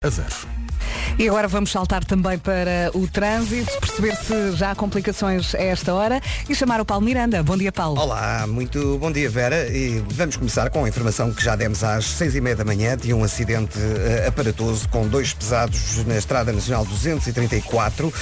a 0. E agora vamos saltar também para o trânsito, perceber se já há complicações a esta hora e chamar o Paulo Miranda. Bom dia, Paulo. Olá, muito bom dia Vera e vamos começar com a informação que já demos às seis e meia da manhã de um acidente uh, aparatoso com dois pesados na Estrada Nacional 234 uh,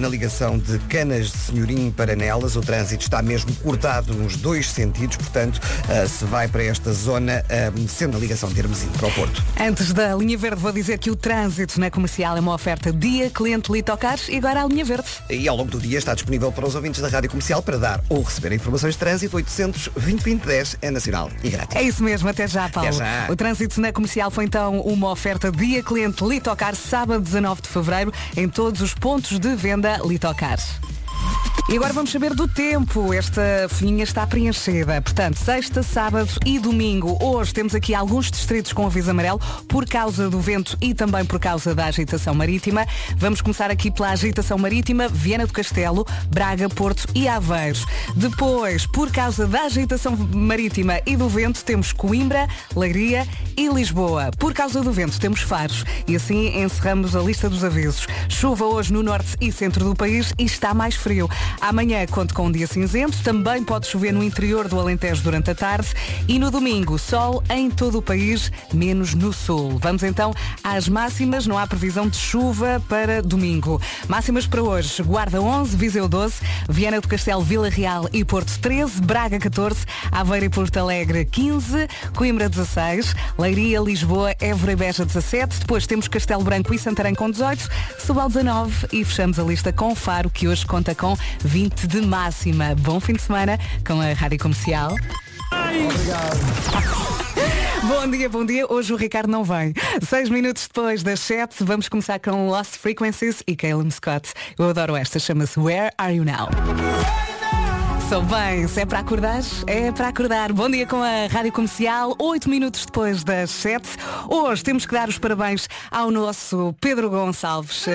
na ligação de Canas de Senhorim para Nelas. O trânsito está mesmo cortado nos dois sentidos, portanto uh, se vai para esta zona sendo a ligação de Hermesino para o Porto. Antes da linha verde vou dizer que o trânsito na comercial é uma oferta dia cliente Litocars e agora a linha verde. E ao longo do dia está disponível para os ouvintes da Rádio Comercial para dar ou receber informações de trânsito 800 2010 é nacional e grátis. É isso mesmo, até já, Paulo. Até já. O trânsito na comercial foi então uma oferta dia cliente Litocar sábado 19 de fevereiro em todos os pontos de venda Litocar. E agora vamos saber do tempo. Esta folhinha está preenchida. Portanto, sexta, sábado e domingo. Hoje temos aqui alguns distritos com aviso amarelo por causa do vento e também por causa da agitação marítima. Vamos começar aqui pela agitação marítima, Viana do Castelo, Braga, Porto e Aveiros. Depois, por causa da agitação marítima e do vento, temos Coimbra, Leiria e Lisboa. Por causa do vento, temos Faros. E assim encerramos a lista dos avisos. Chuva hoje no norte e centro do país e está mais frio. Amanhã conto com um dia cinzento, também pode chover no interior do Alentejo durante a tarde e no domingo sol em todo o país, menos no sul. Vamos então às máximas, não há previsão de chuva para domingo. Máximas para hoje, Guarda 11, Viseu 12, Viana do Castelo, Vila Real e Porto 13, Braga 14, Aveiro e Porto Alegre 15, Coimbra 16, Leiria, Lisboa, Évora e Beja 17, depois temos Castelo Branco e Santarém com 18, Subal 19 e fechamos a lista com Faro, que hoje conta com 20 de máxima. Bom fim de semana com a Rádio Comercial. Obrigado. Bom dia, bom dia. Hoje o Ricardo não vem. Seis minutos depois das sete, vamos começar com Lost Frequencies e Caleb Scott. Eu adoro esta, chama-se Where Are You Now? Sou bem, se é para acordar, é para acordar. Bom dia com a Rádio Comercial, oito minutos depois das sete. Hoje temos que dar os parabéns ao nosso Pedro Gonçalves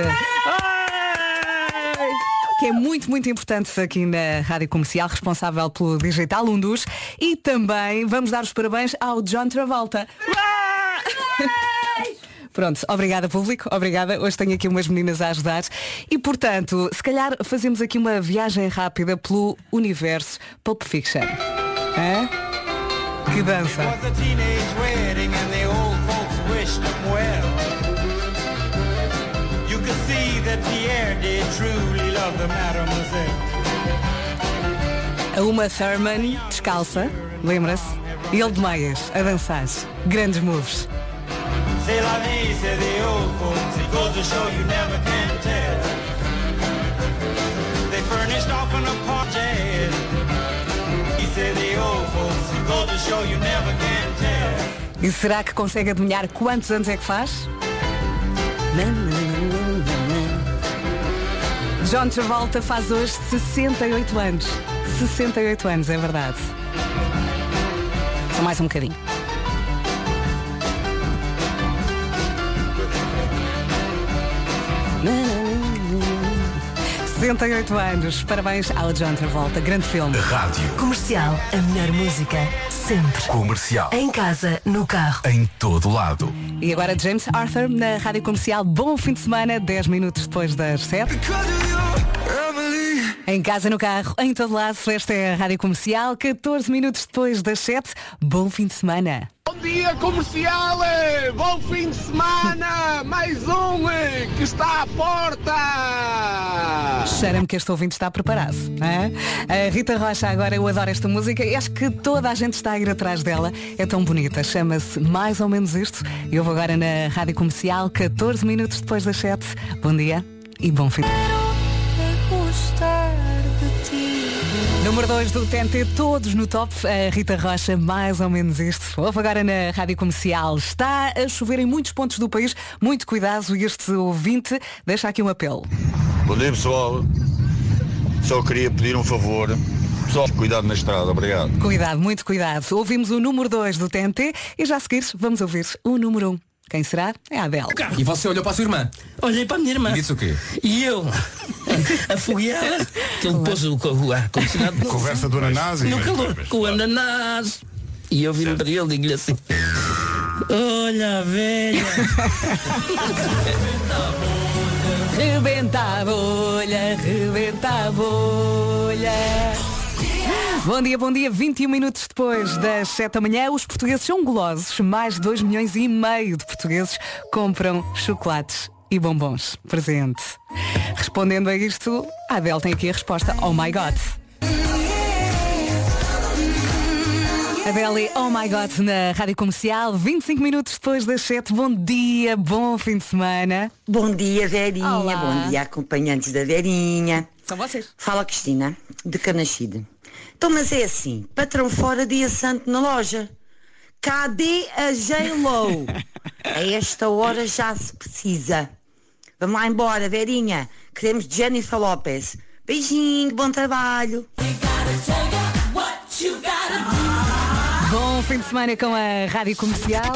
que é muito, muito importante aqui na Rádio Comercial, responsável pelo Digital Undus. E também vamos dar os parabéns ao John Travolta. Pronto, obrigada público, obrigada. Hoje tenho aqui umas meninas a ajudar. E portanto, se calhar fazemos aqui uma viagem rápida pelo universo Pulp Fiction. Hã? Que dança! A Uma Thurman, descalça, lembra-se? E ele de meias, a dançar. Grandes moves. E será que consegue adivinhar quantos anos é que faz? John Travolta faz hoje 68 anos. 68 anos, é verdade. Só mais um bocadinho. Na, 68 anos. Parabéns ao John Travolta. Grande filme. Rádio. Comercial. A melhor música. Sempre. Comercial. Em casa, no carro. Em todo lado. E agora James Arthur na Rádio Comercial. Bom fim de semana, 10 minutos depois das 7. Em casa, no carro, em todo lado, esta é a Rádio Comercial, 14 minutos depois das 7. Bom fim de semana. Bom dia, comercial! Bom fim de semana! Mais um eh, que está à porta! Cheira-me que este ouvinte está preparado. é? A Rita Rocha, agora eu adoro esta música e acho que toda a gente está a ir atrás dela. É tão bonita. Chama-se mais ou menos isto. Eu vou agora na Rádio Comercial, 14 minutos depois das 7. Bom dia e bom fim de semana. Número 2 do TNT, todos no top. A Rita Rocha, mais ou menos isto. Ouve agora na Rádio Comercial. Está a chover em muitos pontos do país. Muito cuidado e este ouvinte deixa aqui um apelo. Bom dia pessoal. Só queria pedir um favor. Pessoal, cuidado na estrada. Obrigado. Cuidado, muito cuidado. Ouvimos o número 2 do TNT e já a seguir vamos ouvir o número 1. Um. Quem será? É a Adele. E você olhou para a sua irmã? Olhei para a minha irmã. E disse o quê? E eu, afogueada, que ele pôs o, ar-condicionado Conversa do ananás e... no calor, com o ananás. E eu viro para ele e digo-lhe assim, Olha a velha. Rebenta a bolha, rebenta a bolha. Bom dia, bom dia. 21 minutos depois das 7 da manhã, os portugueses são golosos. Mais de 2 milhões e meio de portugueses compram chocolates e bombons. Presente. Respondendo a isto, a Adele tem aqui a resposta. Oh my God. Adele, oh my God, na Rádio Comercial, 25 minutos depois das 7. Bom dia, bom fim de semana. Bom dia, Verinha. Olá. Bom dia, acompanhantes da Verinha. São vocês. Fala Cristina, de Canachide. Então, mas é assim, patrão fora, dia santo na loja. Cadê a J-Lo? a esta hora já se precisa. Vamos lá embora, Verinha. Queremos Jennifer Lopez. Beijinho, bom trabalho. Bom fim de semana com a Rádio Comercial.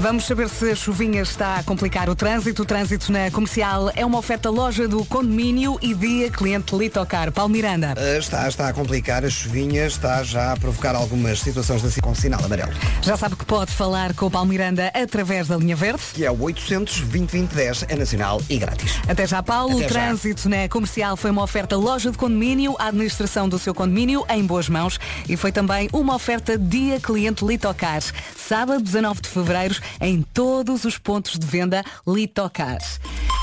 Vamos saber se a chuvinha está a complicar o trânsito. O trânsito na comercial é uma oferta loja do condomínio e dia cliente Litocar. Paulo Miranda. Uh, está, está a complicar, a chuvinha está já a provocar algumas situações assim com sinal amarelo. Já sabe que pode falar com o Paulo Miranda através da linha verde. Que é o 800 2010 é nacional e grátis. Até já, Paulo. Até o já. trânsito na comercial foi uma oferta loja de condomínio, a administração do seu condomínio em boas mãos e foi também uma oferta dia cliente Litocar. Sábado, 19 de fevereiro, em todos os pontos de venda Litocar.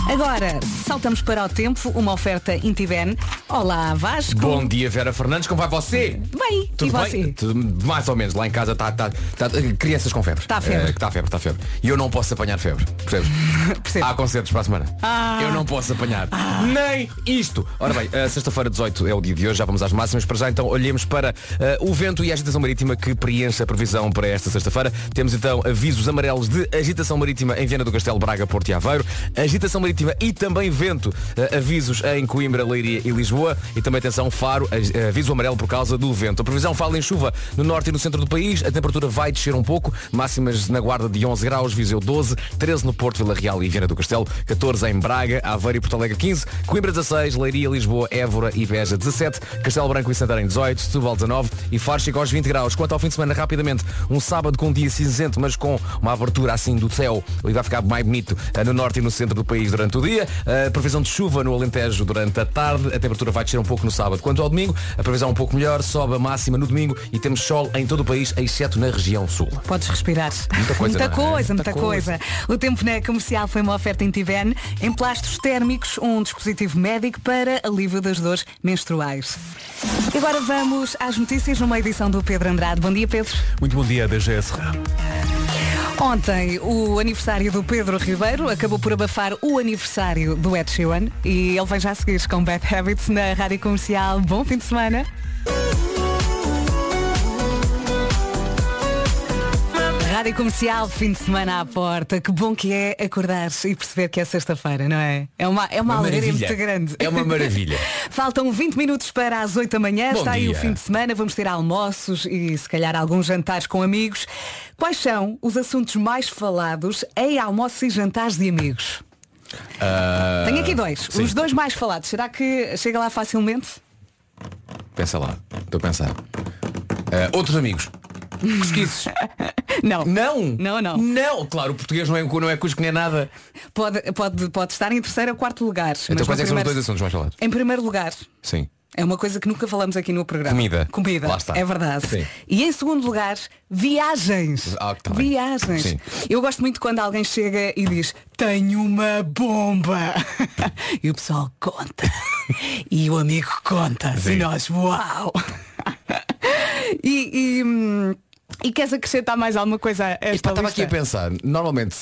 Agora, saltamos para o tempo, uma oferta Intiben. Olá, Vasco. Bom dia, Vera Fernandes, como vai você? Bem, Tudo e bem? você? Tudo mais ou menos. Lá em casa está tá, tá, crianças com febre. Tá febre. Está febre, está febre. E eu não posso apanhar febre. Percebes? Há concertos para a semana. Ah. Eu não posso apanhar. Nem isto. Ora bem, a sexta-feira 18 é o dia de hoje, já vamos às máximas. Para já então olhemos para eh, o vento e a agitação marítima que preenche a previsão para esta sexta-feira. Temos então avisos amarelos de agitação marítima em Viana do Castelo, Braga, Porto e Aveiro. Agitação marítima e também vento. eh, avisos em Coimbra, Leiria e Lisboa. E também atenção, Faro, eh, aviso amarelo por causa do vento. A previsão fala em chuva no norte e no centro do país. A temperatura vai descer um pouco. Máximas na guarda de 11 graus, Viseu 12, 13 no Porto, Vila Real e Viana do Castelo, 14 em Braga, Aveiro e Porto Alegre 15, Coimbra 16, Leiria, Lisboa, Évora e Beja 17, Castelo Branco e Santarém 18, Setúbal 19 e Faro chega aos 20 graus. Quanto ao fim de semana, rapidamente, um sábado com um dia cinzento, mas com uma abertura assim do céu, e vai ficar mais bonito eh, no norte e no centro do país durante o dia. A previsão de chuva no Alentejo durante a tarde, a temperatura vai descer um pouco no sábado. Quanto ao domingo, a previsão é um pouco melhor, sobe a máxima no domingo e temos sol em todo o país, exceto na região sul. Podes respirar. Muita coisa, muita é? coisa, Muita muita coisa. O tempo na comercial foi uma oferta em Tiven, em plásticos térmicos, um dispositivo médico para alívio das dores menstruais. E agora vamos às notícias numa edição do Pedro Andrade. Bom dia, Pedro. Muito bom dia, DGS. Ontem, o aniversário do Pedro Ribeiro acabou por abafar o aniversário do Ed Sheeran e ele vem já seguir com Bad Habits na Rádio Comercial. Bom fim de semana. Rádio Comercial, fim de semana à porta. Que bom que é acordar e perceber que é sexta-feira, não é? É uma, é uma, Uma alegria maravilha. muito grande. É uma maravilha. Faltam 20 minutos para as 8 da manhã. Bom Está aí o dia. fim de semana. Vamos ter almoços e se calhar alguns jantares com amigos. Quais são os assuntos mais falados em almoços e jantares de amigos? Ah, Tenho aqui dois. sim. Os dois mais falados. Será que chega lá facilmente? Pensa lá, estou a pensar. Ah, outros amigos. Pesquises. Não. Não! Não, não. Não! Claro, o português não é, não é cusco nem é nada. Pode, pode, pode estar em terceiro ou quarto lugar. Então mas quais é que são os dois assuntos mais falados? Em primeiro lugar, Sim. é uma coisa que nunca falamos aqui no programa. Comida. Comida. Lá está. É verdade. Sim. E em segundo lugar, viagens. Ah, tá viagens. Sim. Eu gosto muito quando alguém chega e diz tenho uma bomba. e o pessoal conta. e o amigo conta. Sim. E nós, uau. e, e, hum, e queres acrescentar mais alguma coisa a esta Epá, Estava aqui a pensar, normalmente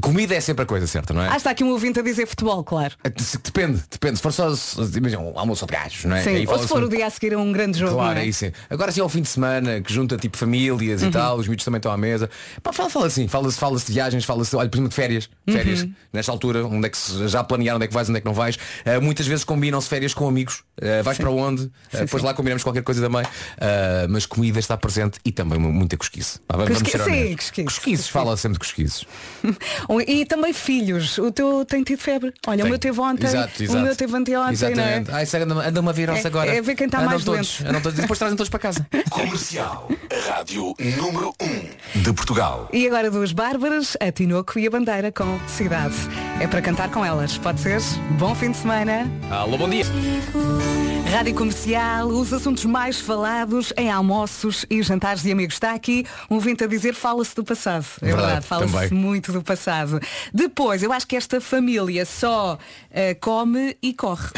comida é sempre a coisa certa, não é? Ah, está aqui um ouvinte a dizer futebol, claro. Se- Depende, depende. Se for só imagina, um almoço de gajos, não é? Sim, ou se for o dia a seguir a um grande jogo. Claro, é? isso. Agora sim ao fim de semana, que junta tipo famílias Uhum. e tal, os miúdos também estão à mesa. Pá, fala, fala assim, fala-se fala de viagens, fala-se, olha, por exemplo, de férias. Férias, Uhum. nesta altura, onde é que se, já planearam onde é que vais, onde é que não vais. Ah, muitas vezes combinam-se férias com amigos. Ah, vais para onde? Ah, depois lá combinamos qualquer coisa também. Ah, mas comida está presente e também muita cosquice. Pá, vamos Cosqui- sim, cosquice. Cosquices, fala sempre de cosquices. Um, E também filhos. O teu tem tido febre. Olha, o Tem. meu teve ontem. Exato, O exato. meu teve anteontem, não é? Exatamente. Ai, anda, anda uma virose É- agora. é ver quem está mais todos, doente. todos. Depois trazem todos para casa. Comercial, a rádio número 1 de Portugal. E agora duas Bárbaras, a Tinoco e a Bandeira com Cidade. É para cantar com elas, pode ser? Bom fim de semana. Alô, bom dia. Rádio Comercial, os assuntos mais falados em almoços e jantares de amigos. Está aqui um vento a dizer fala-se do passado. É Verdade, verdade, fala-se muito do passado. Depois, eu acho que esta família só eh, come e corre.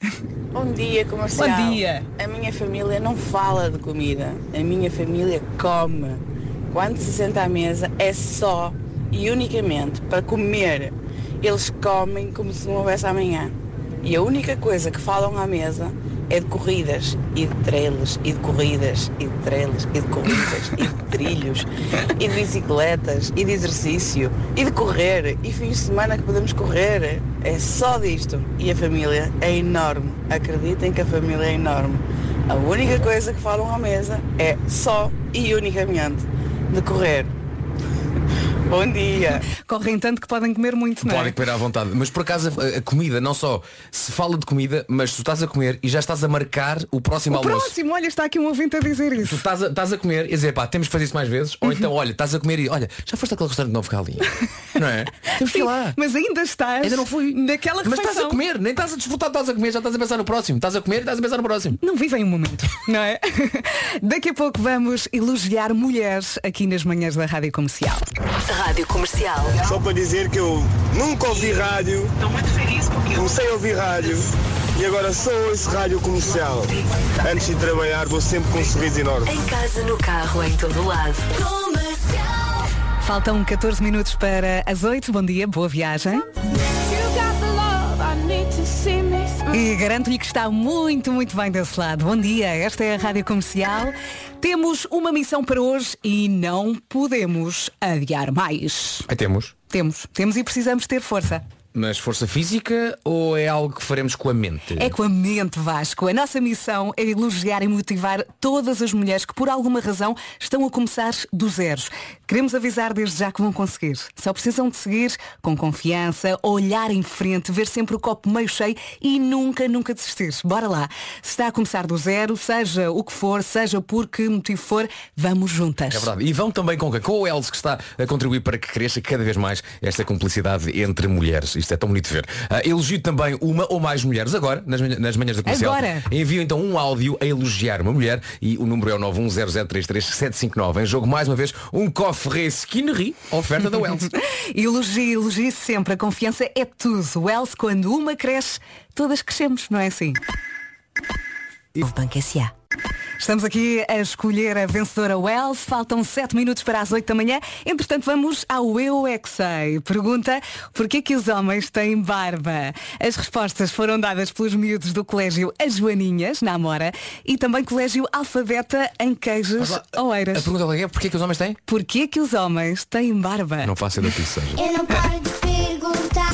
Bom dia, comercial. Bom dia. A minha família não fala de comida. A minha família come. Quando se senta à mesa é só e unicamente para comer. Eles comem como se não houvesse amanhã. E a única coisa que falam à mesa é de corridas e de trailers e de corridas e de trailers e de corridas e de trilhos e de bicicletas e de exercício e de correr e fins de semana que podemos correr. É só disto. E a família é enorme. Acreditem que a família é enorme. A única coisa que falam à mesa é só e unicamente de correr. Bom dia. Correm tanto que podem comer muito, não é? Podem comer à vontade. Mas por acaso a, a comida, não só se fala de comida, mas tu estás a comer e já estás a marcar o próximo O almoço. próximo, olha, está aqui um ouvinte a dizer Tu isso. estás a, estás a comer e dizer, pá, temos que fazer isso mais vezes. Ou então, olha, estás a comer e, olha, já foste àquele restaurante novo cá ali. Não é? Temos que ir lá. mas ainda estás Ainda não fui. naquela Mas refeição. estás a comer, nem estás a desfrutar, estás a comer, já estás a pensar no próximo. Estás a comer estás a pensar no próximo. Não vivem um momento, não é? Daqui a pouco vamos elogiar mulheres aqui nas manhãs da Rádio Comercial. Rádio Comercial. Só para dizer que eu nunca ouvi rádio. Estou muito feliz porque comecei a ouvir rádio e agora só ouço rádio comercial. Antes de trabalhar vou sempre com um sorriso enorme. Em casa, no carro, em todo lado. Faltam 14 minutos para as 8. Bom dia, boa viagem. E garanto-lhe que está muito, muito bem desse lado. Bom dia, esta é a Rádio Comercial. Temos uma missão para hoje e não podemos adiar mais. Temos. Temos, temos e precisamos ter força. Mas força física ou é algo que faremos com a mente? É com a mente, Vasco. A nossa missão é elogiar e motivar todas as mulheres que, por alguma razão, estão a começar do zero. Queremos avisar desde já que vão conseguir. Só precisam de seguir com confiança, olhar em frente, ver sempre o copo meio cheio e nunca, nunca desistir. Bora lá. Se está a começar do zero, seja o que for, seja por que motivo for, vamos juntas. É verdade. E vão também com? Com o Els que está a contribuir para que cresça cada vez mais esta cumplicidade entre mulheres. Isto é tão bonito de ver. Ah, elogio também uma ou mais mulheres agora, nas, nas manhãs da comercial. Agora. Envio então um áudio a elogiar uma mulher e o número é o 910033759. Em jogo, mais uma vez, um cofre Skinnery, oferta da Wells. Elogie, elogie sempre. A confiança é tudo. O Else, quando uma cresce, todas crescemos, não é assim? Novo Banco S.A. Estamos aqui a escolher a vencedora Wells. Faltam 7 minutos para as 8 da manhã. Entretanto, vamos ao Eu é Que Sei. Pergunta, porquê que os homens têm barba? As respostas foram dadas pelos miúdos do Colégio As Joaninhas, na Amora, e também Colégio Alfabeta em Queijas, A Oeiras. pergunta é porquê que os homens têm? Porquê que os homens têm barba? Não faço ideia do que isso seja. Eu não paro de perguntar,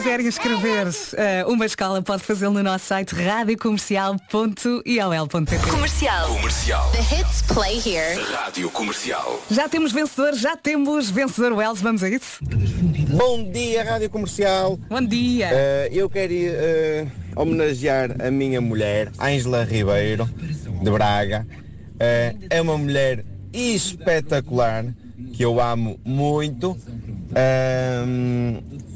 sei. Se quiserem escrever eh, uma escola, pode fazê-lo no nosso site radiocomercial.iol.pt Comercial. Comercial. The hits play here. Rádio Comercial. Já temos vencedor, já temos vencedor Wells, vamos a isso? Bom dia, Rádio Comercial. Bom dia! Eh, eu quero eh, homenagear a minha mulher, Ângela Ribeiro, de Braga. Eh, é uma mulher espetacular, que eu amo muito.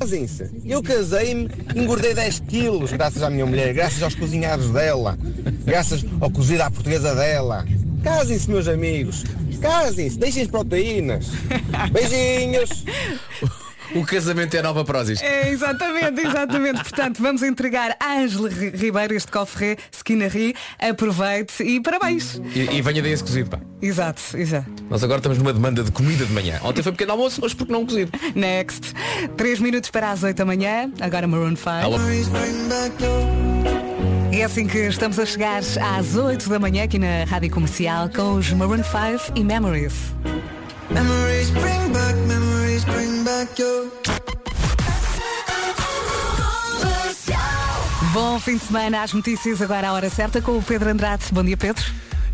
Casem-se. Eu casei-me, engordei 10 quilos graças à minha mulher, graças aos cozinhados dela, graças ao cozido à portuguesa dela. Casem-se, meus amigos. Casem-se, deixem as proteínas. Beijinhos. O casamento é a nova prósis. É, exatamente, exatamente. Portanto, vamos entregar a Ângela Ri- Ribeiro este cofre Skinnery. Aproveite e parabéns. E, e venha daí esse cozido, pá. Exato, exato. Nós agora estamos numa demanda de comida de manhã. Ontem foi pequeno almoço, hoje porque não cozido. Next. 3 minutos para as 8 da manhã. Agora Maroon 5. Alô. É assim que estamos a chegar às 8 da manhã aqui na Rádio Comercial com os Maroon 5 e Memories. Bom fim de semana, às notícias agora à hora certa com o Pedro Andrade. Bom dia, Pedro.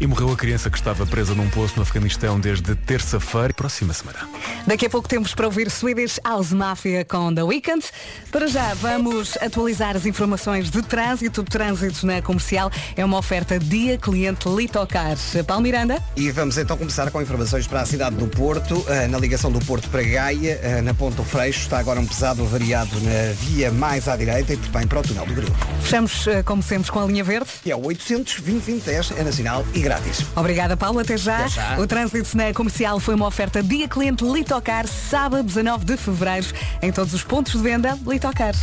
E morreu a criança que estava presa num poço no Afeganistão desde terça-feira. Próxima semana. Daqui a pouco temos para ouvir Swedish House Mafia com The Weeknd. Para já, vamos atualizar as informações de trânsito. Trânsito na comercial é uma oferta dia cliente Litocar. Paulo Miranda. E vamos então começar com informações para a cidade do Porto. Ah, Na ligação do Porto para Gaia, ah, na Ponta do Freixo, está agora um pesado variado na via mais à direita e bem para o túnel do Grilo. Fechamos, eh, como sempre, com a linha verde. Que é o 800 2010 é nacional e grátis. Obrigada, Paulo. Até já. Até já. O trânsito na comercial foi uma oferta dia cliente Litocar, sábado 19 de fevereiro, em todos os pontos de venda Litocar.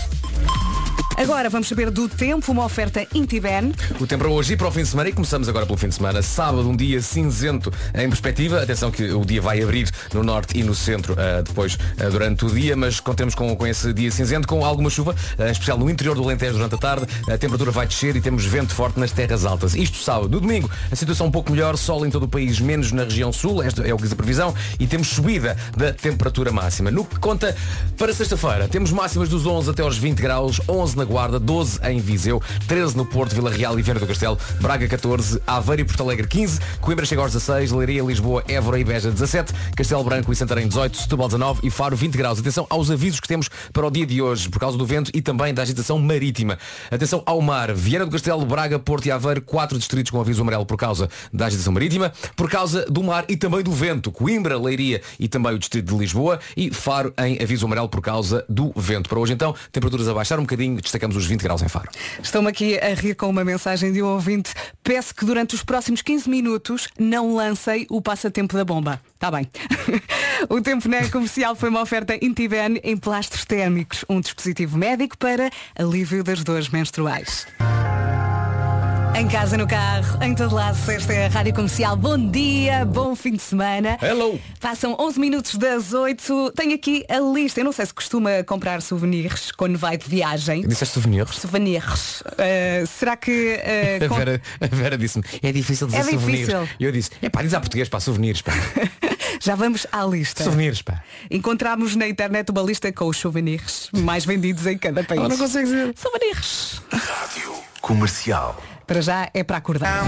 Agora vamos saber do tempo, uma oferta Intiben. O tempo para hoje e para o fim de semana e começamos agora pelo fim de semana. Sábado, um dia cinzento em perspectiva. Atenção que o dia vai abrir no norte e no centro ah, depois ah, durante o dia, mas contemos com, com esse dia cinzento, com alguma chuva, ah, em especial no interior do Alentejo durante a tarde. A temperatura vai descer e temos vento forte nas terras altas. Isto sábado. No domingo, a situação um pouco melhor, sol em todo o país, menos na região sul, esta é o que diz a previsão, e temos subida da temperatura máxima. No que conta para sexta-feira, temos máximas dos 11 até aos 20 graus, 11 na Guarda, 12 em Viseu, 13 no Porto, Vila Real e Viana do Castelo, Braga 14, Aveiro e Porto Alegre 15, Coimbra chega aos 16, Leiria, Lisboa, Évora e Beja 17, Castelo Branco e Santarém 18, Setúbal 19 e Faro 20 graus. Atenção aos avisos que temos para o dia de hoje, por causa do vento e também da agitação marítima. Atenção ao mar, Viana do Castelo, Braga, Porto e Aveiro, quatro distritos com aviso amarelo por causa da agitação marítima, por causa do mar e também do vento, Coimbra, Leiria e também o distrito de Lisboa e Faro em aviso amarelo por causa do vento. Para hoje então, temperaturas a baixar um bocadinho, destacamos os 20 graus em Faro. Estão-me aqui a rir com uma mensagem de um ouvinte. Peço que durante os próximos 15 minutos não lancei o passatempo da bomba. Está bem. o tempo na comercial foi uma oferta Intiben em plásticos térmicos, um dispositivo médico para alívio das dores menstruais. Em casa, no carro, em todo lado, esta é a Rádio Comercial. Bom dia, bom fim de semana. Hello! Passam 11 minutos das 8. Tenho aqui a lista. Eu não sei se costuma comprar souvenirs quando vai de viagem. Disseste souvenirs? Souvenirs. Uh, será que. uh, A com- Vera, a Vera disse-me, é difícil dizer É souvenirs. difícil. E eu disse, é pá, diz a português, pá, souvenirs, pá. Já vamos à lista. Souvenirs, pá. Encontramos na internet uma lista com os souvenirs mais vendidos em cada país. Ela não consegue dizer. Souvenirs. Comercial. Para já é para acordar.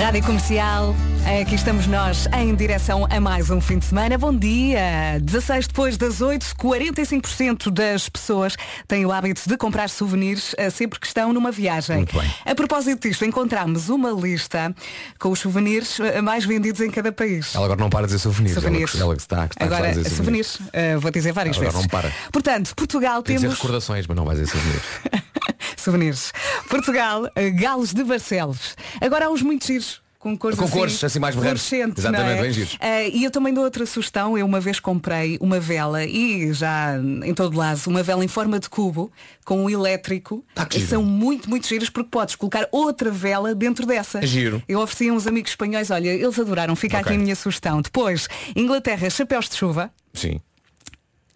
Rádio Comercial, aqui estamos nós em direção a mais um fim de semana. Bom dia! 16 depois das 8, 45% das pessoas têm o hábito de comprar souvenirs eh, sempre que estão numa viagem. Muito bem. A propósito disto, encontramos uma lista com os souvenirs eh, mais vendidos em cada país. Ela agora não para de dizer souvenirs. Souvenirs. Ela, ela está, está Agora, a dizer souvenirs, eh, vou dizer várias Agora vezes. não para. Portanto, Portugal dizer temos recordações, mas não vai dizer souvenirs. souvenirs. Portugal, Galos de Barcelos. Agora há uns muito giros. Com cores, Com cores, assim, mais berrantes. Exatamente, é? bem giros. Eh, e eu também dou outra sugestão. Eu uma vez comprei uma vela e já em todo lado, uma vela em forma de cubo com um elétrico. Giro. são muito, muito giras porque podes colocar outra vela dentro dessa. É giro. Eu ofereci a uns amigos espanhóis, olha, eles adoraram. Fica Ok. aqui a minha sugestão. Depois, Inglaterra, chapéus de chuva. Sim.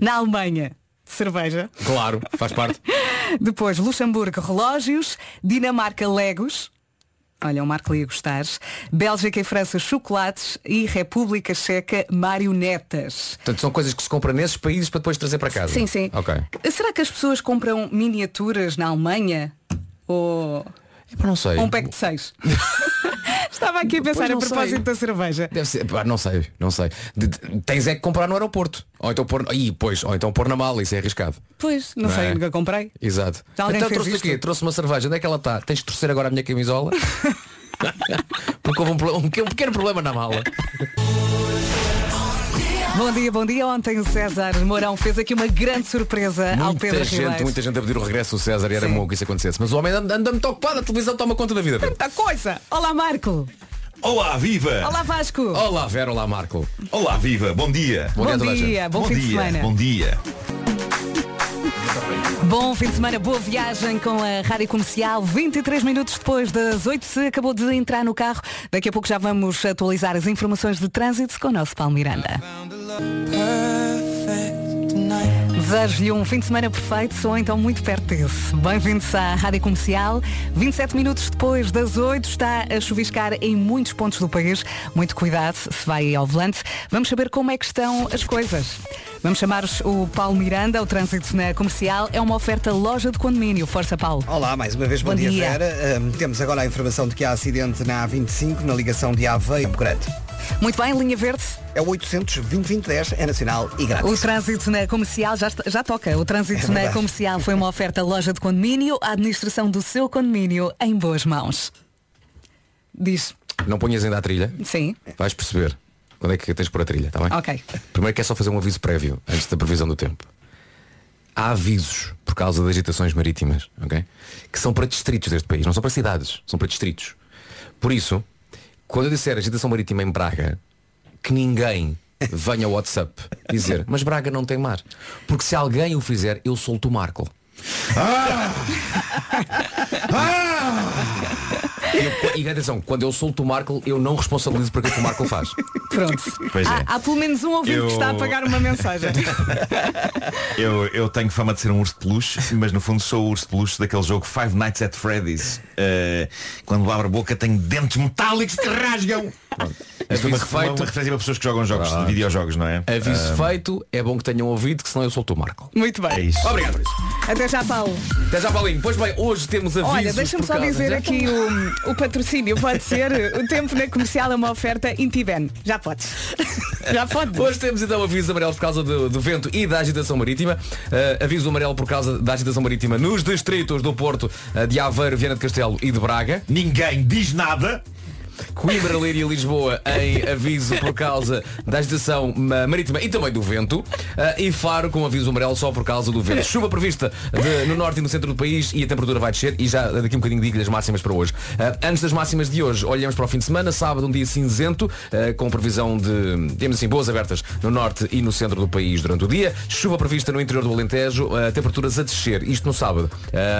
Na Alemanha, cerveja. Claro, faz parte. Depois, Luxemburgo, relógios. Dinamarca, legos. Olha, o Marco ia gostar. Bélgica e França, chocolates. E República Checa, marionetas. Portanto, são coisas que se compram nesses países para depois trazer para casa. Sim, sim. Ok. Será que as pessoas compram miniaturas na Alemanha? Ou Epá, não sei. um pack de seis? Estava aqui a pensar a propósito sei. da cerveja. Deve ser, pá, não sei, não sei. De- de- tens é que comprar no aeroporto. Ou então pôr. Ih, pois, ou então pôr na mala, isso é arriscado. Pois, não, Não sei, é? nunca comprei. Exato. Já alguém então trouxe o quê? Trouxe uma cerveja. Onde é que ela está? Tens de torcer agora a minha camisola? Porque houve um, um um pequeno problema na mala. Bom dia, bom dia. Ontem o César Mourão fez aqui uma grande surpresa ao Muita Pedro gente, Ribeiro. muita gente a pedir o regresso do César e era Sim. bom que isso acontecesse. Mas o homem anda, anda muito ocupado, a televisão toma conta da vida. Muita coisa. Olá, Marco. Olá, viva! Olá, Vasco. Olá, Vera, olá, Marco. Olá, viva! Bom dia! Bom a toda a dia, gente. bom fim de dia, semana. bom dia! Bom fim de semana, boa viagem com a Rádio Comercial. 23 minutos depois das 8 se acabou de entrar no carro. Daqui a pouco já vamos atualizar as informações de trânsito com o nosso Paulo Miranda. Desejo-lhe um fim de semana perfeito, ou então muito perto desse. Bem-vindos à Rádio Comercial. 27 minutos depois das 8 está a chuviscar em muitos pontos do país. Muito cuidado se vai ao volante. Vamos saber como é que estão as coisas. Vamos chamar o Paulo Miranda, o trânsito na comercial. É uma oferta loja de condomínio. Força, Paulo. Olá, mais uma vez, bom, Bom dia, dia. Vera. Temos agora a informação de que há acidente na A25, na ligação de Aveiro Grande. Muito bem, linha verde. É o 800 2010 é nacional e grátis. O trânsito na comercial já, está- já toca. O trânsito É na comercial foi uma oferta loja de condomínio, a administração do seu condomínio em boas mãos. Diz. Não ponhas ainda a trilha? Sim. Vais perceber quando é que tens pôr a trilha, está bem? Ok. Primeiro quer só fazer um aviso prévio, antes da previsão do tempo. Há avisos por causa das agitações marítimas, ok? Que são para distritos deste país, não são para cidades, são para distritos. Por isso, quando eu disser agitação marítima em Braga, que ninguém venha ao WhatsApp dizer, mas Braga não tem mar. Porque se alguém o fizer, eu solto o Marco. E, e atenção, quando eu solto o Marco, eu não responsabilizo por aquilo que o Marco faz. Pronto. Pois é. há, há pelo menos um ouvinte Eu- que está a pagar uma mensagem. Eu, eu tenho fama de ser um urso de peluche, mas no fundo sou o urso de peluche daquele jogo Five Nights at Freddy's. Uh, quando abro a boca tenho dentes metálicos que rasgam. Isto é uma, feito. uma referência para pessoas que jogam jogos, Pronto. videojogos, não é? Aviso Ah, feito, é bom que tenham ouvido, que senão eu solto o Marco. Muito bem. É isso. Obrigado por isso. Até já, Paulo. Até já, Paulinho. Pois bem, hoje temos avisos Olha, deixa-me só causa- dizer Já aqui o, o patrocínio. Pode ser o tempo na comercial é uma oferta Intiven. Já podes. Já pode. Hoje temos então aviso amarelo por causa do, do vento e da agitação marítima. Uh, aviso amarelo por causa da agitação marítima nos distritos do Porto, uh, de Aveiro, Viana de Castelo e de Braga. Ninguém diz nada. Coimbra, Leiria e Lisboa em aviso por causa da agitação ma- marítima e também do vento. Uh, e Faro com aviso amarelo só por causa do vento. Chuva prevista de- no norte e no centro do país e a temperatura vai descer. E já daqui um bocadinho digo-lhe as máximas para hoje. Uh, antes das máximas de hoje, olhamos para o fim de semana. Sábado, um dia cinzento, uh, com previsão de, digamos assim, boas abertas no norte e no centro do país durante o dia. Chuva prevista no interior do Alentejo, uh, temperaturas a descer. Isto no sábado.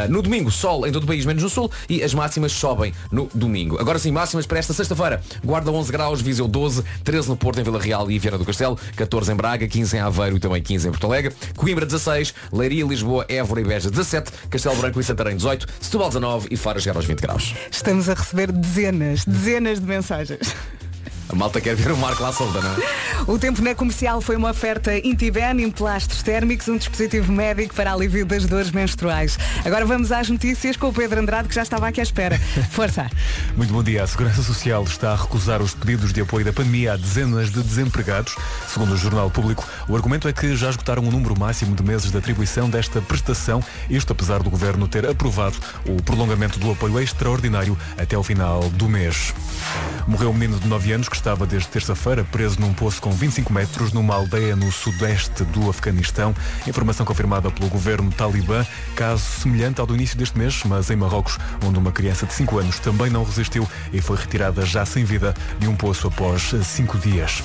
No domingo, sol em todo o país, menos no sul. E as máximas sobem no domingo. Agora sim, máximas para esta sexta-feira. Guarda 11 graus, Viseu 12, 13 no Porto, em Vila Real e Viana do Castelo, 14 em Braga, 15 em Aveiro e também 15 em Porto Alegre, Coimbra 16, Leiria, Lisboa, Évora e Beja 17, Castelo Branco e Santarém 18, Setúbal 19 e Faro chegar aos 20 graus. Estamos a receber dezenas, dezenas de mensagens. A malta quer ver o Marco lá solta, não é? O tempo na comercial foi uma oferta Intiben, emplastros térmicos, um dispositivo médico para alívio das dores menstruais. Agora vamos às notícias com o Pedro Andrade, que já estava aqui à espera. Força. Muito bom dia. A Segurança Social está a recusar os pedidos de apoio da pandemia a dezenas de desempregados. Segundo o Jornal Público, o argumento é que já esgotaram o número máximo de meses de atribuição desta prestação, isto apesar do Governo ter aprovado o prolongamento do apoio extraordinário até ao final do mês. Morreu um menino de 9 anos que estava desde terça-feira preso num poço com 25 metros numa aldeia no sudeste do Afeganistão. Informação confirmada pelo governo talibã, caso semelhante ao do início deste mês, mas em Marrocos, onde uma criança de 5 anos também não resistiu e foi retirada já sem vida de um poço após 5 dias.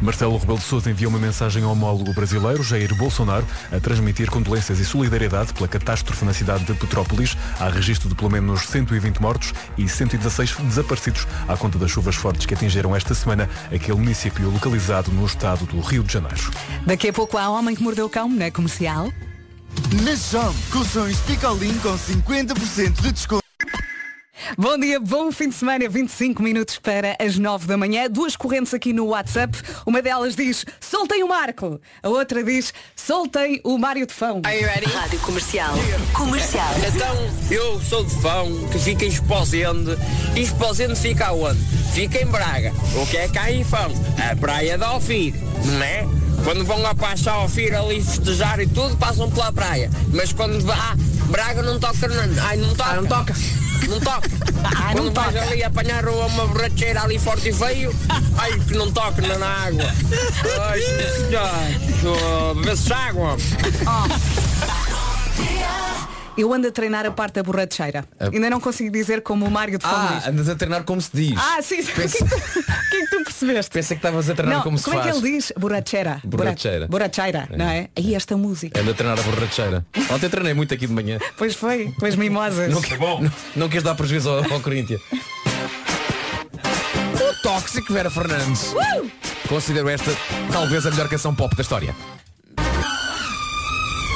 Marcelo Rebelo de Sousa enviou uma mensagem ao homólogo brasileiro, Jair Bolsonaro, a transmitir condolências e solidariedade pela catástrofe na cidade de Petrópolis. Há registro de pelo menos 120 mortos e 116 desaparecidos à conta das chuvas fortes que atingiram esta semana aquele município localizado no estado do Rio de Janeiro. Daqui a pouco há Homem que Mordeu o Cão na comercial. Na Shop, colchões Picolin com 50% de desconto. Bom dia, bom fim de semana, 25 minutos para as 9 da manhã. Duas correntes aqui no WhatsApp. Uma delas diz, soltem o Marco. A outra diz, soltem o Mário de Fão. Rádio Comercial. Comercial. Então, eu sou de Fão, que fica em Esposende. E Esposende fica aonde? Fica em Braga. O que é cá em Fão? A praia de Alfir, não é? Quando vão lá para a Alfir ali festejar e tudo, passam pela praia. Mas quando vá, Braga não toca, ai, não toca. não toca. Não toca. quando vais ali apanhar uma borracheira ali forte e feio, ai, que não toca na na água. Ai, senhor, bebe-se água. Eu ando a treinar a parte da borracheira. Ainda não consigo dizer como o Mário de Fão Ah, diz. andas a treinar como se diz. Ah, sim, sim. Pensa- O que é que tu- o que é que tu percebeste? Pensei que estavas a treinar não, como se como é faz. que ele diz? Borracheira. Borracheira. Borracheira, não é? Aí esta música. Ando a treinar a borracheira. Ontem treinei muito aqui de manhã. Pois foi, com as mimosas. Não, que- não, não quis dar prejuízo ao, ao Corinthians. O tóxico Vera Fernandes. Uh! Uh! é? Uh! Uh! Uh! Uh! Uh! Uh! Uh!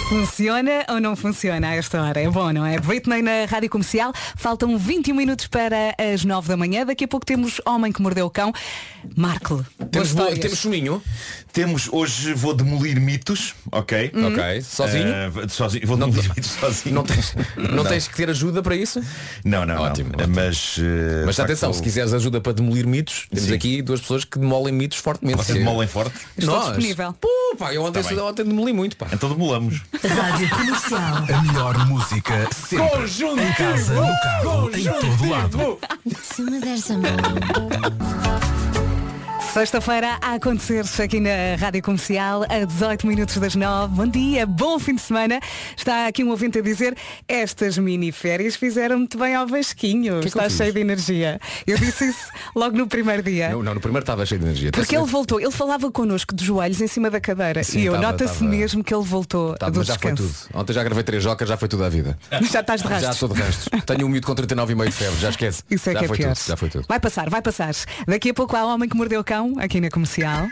Funciona ou não funciona a esta hora? É bom, não é? Britney na Rádio Comercial. Faltam 21 minutos para as 9 da manhã. Daqui a pouco temos Homem que Mordeu o Cão. Marco. Temos, temos chuminho. Temos, hoje vou demolir mitos, ok? Uhum. Ok. Sozinho? Eh, v- sozinho. Vou demolir mitos sozinho. Não tens, não tens que ter ajuda para isso? Não, não, Ótimo, não. Mas, eh, Mas atenção, facto, se quiseres ajuda para demolir mitos, temos Sim. aqui duas pessoas que demolem mitos fortemente. Vocês demolem forte? Estou Nós? disponível. Pô, pá, eu ontem, Tá ontem demoli muito, pá. Então demolamos. Rádio Comercial. A melhor música sempre. Conjuntivo! Em casa, no carro, em todo lado. Se me deres a mão. Sexta-feira a acontecer aqui na Rádio Comercial a 18 minutos das 9. Bom dia, bom fim de semana. Está aqui um ouvinte a dizer estas mini férias fizeram muito bem ao Vasquinho. que é que Está fiz? cheio de energia. Eu disse isso logo no primeiro dia. Não, não, no primeiro estava cheio de energia. Porque ele voltou, ele falava connosco de joelhos em cima da cadeira Sim, e eu tava- nota-se tava- mesmo que ele voltou Tá, do mas já foi tudo. descanso. Ontem já gravei três jocas, já foi tudo à vida. Já estás de Já rastros. estou de restos. Tenho um miúdo com 39,5 de febre, já esquece. Isso é já que é foi pior. tudo, já foi tudo. Vai passar, vai passar. Daqui a pouco há Homem que Mordeu o Cão, aqui na Comercial.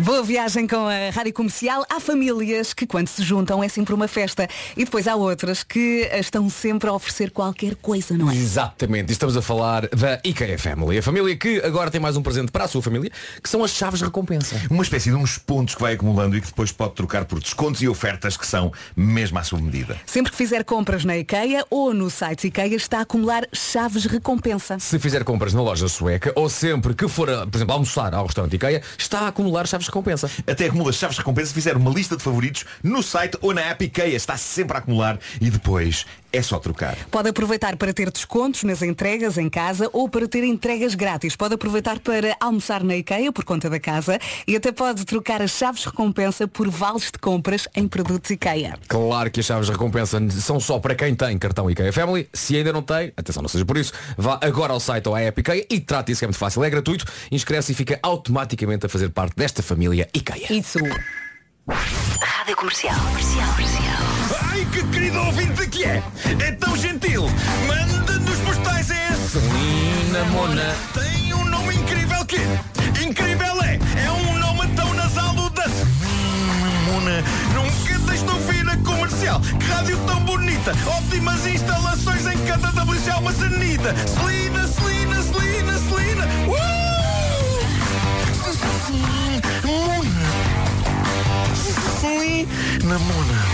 Boa viagem com a Rádio Comercial. Há famílias que quando se juntam é sempre uma festa. E depois há outras que estão sempre a oferecer qualquer coisa, não é? Exatamente, e estamos a falar da IKEA Family, a família que agora tem mais um presente para a sua família, que são as chaves de recompensa. Uma espécie de uns pontos que vai acumulando e que depois pode trocar por descontos e ofertas que são mesmo à sua medida. Sempre que fizer compras na IKEA ou no site IKEA está a acumular chaves de recompensa. Se fizer compras na loja sueca ou sempre que for, por exemplo, almoçar ao restaurante IKEA, está a acumular chaves recompensa. Até acumula chaves de recompensa fizer uma lista de favoritos no site ou na app IKEA. Está sempre a acumular e depois é só trocar. Pode aproveitar para ter descontos nas entregas em casa ou para ter entregas grátis. Pode aproveitar para almoçar na IKEA por conta da casa e até pode trocar as chaves de recompensa por vales de compras em produtos IKEA. Claro que as chaves de recompensa são só para quem tem cartão IKEA Family. Se ainda não tem, atenção, não seja por isso, vá agora ao site ou à app IKEA e trate isso que é muito fácil. É gratuito, inscreve-se e fica automaticamente a fazer parte desta família IKEA. Isso. Rádio Comercial. Comercial. Comercial. Ai, que querido ouvinte que é! É tão gentil! Manda-nos postais é esse! Celina Mona. Tem um nome incrível que Incrível é! É um nome tão nasal do da Celina Mona! Nunca deixe de ouvir a comercial! Que rádio tão bonita! Ótimas instalações em cada WC uma sanita! Celina, Celina, Celina, Celina! Uh! Celina Celina Mona!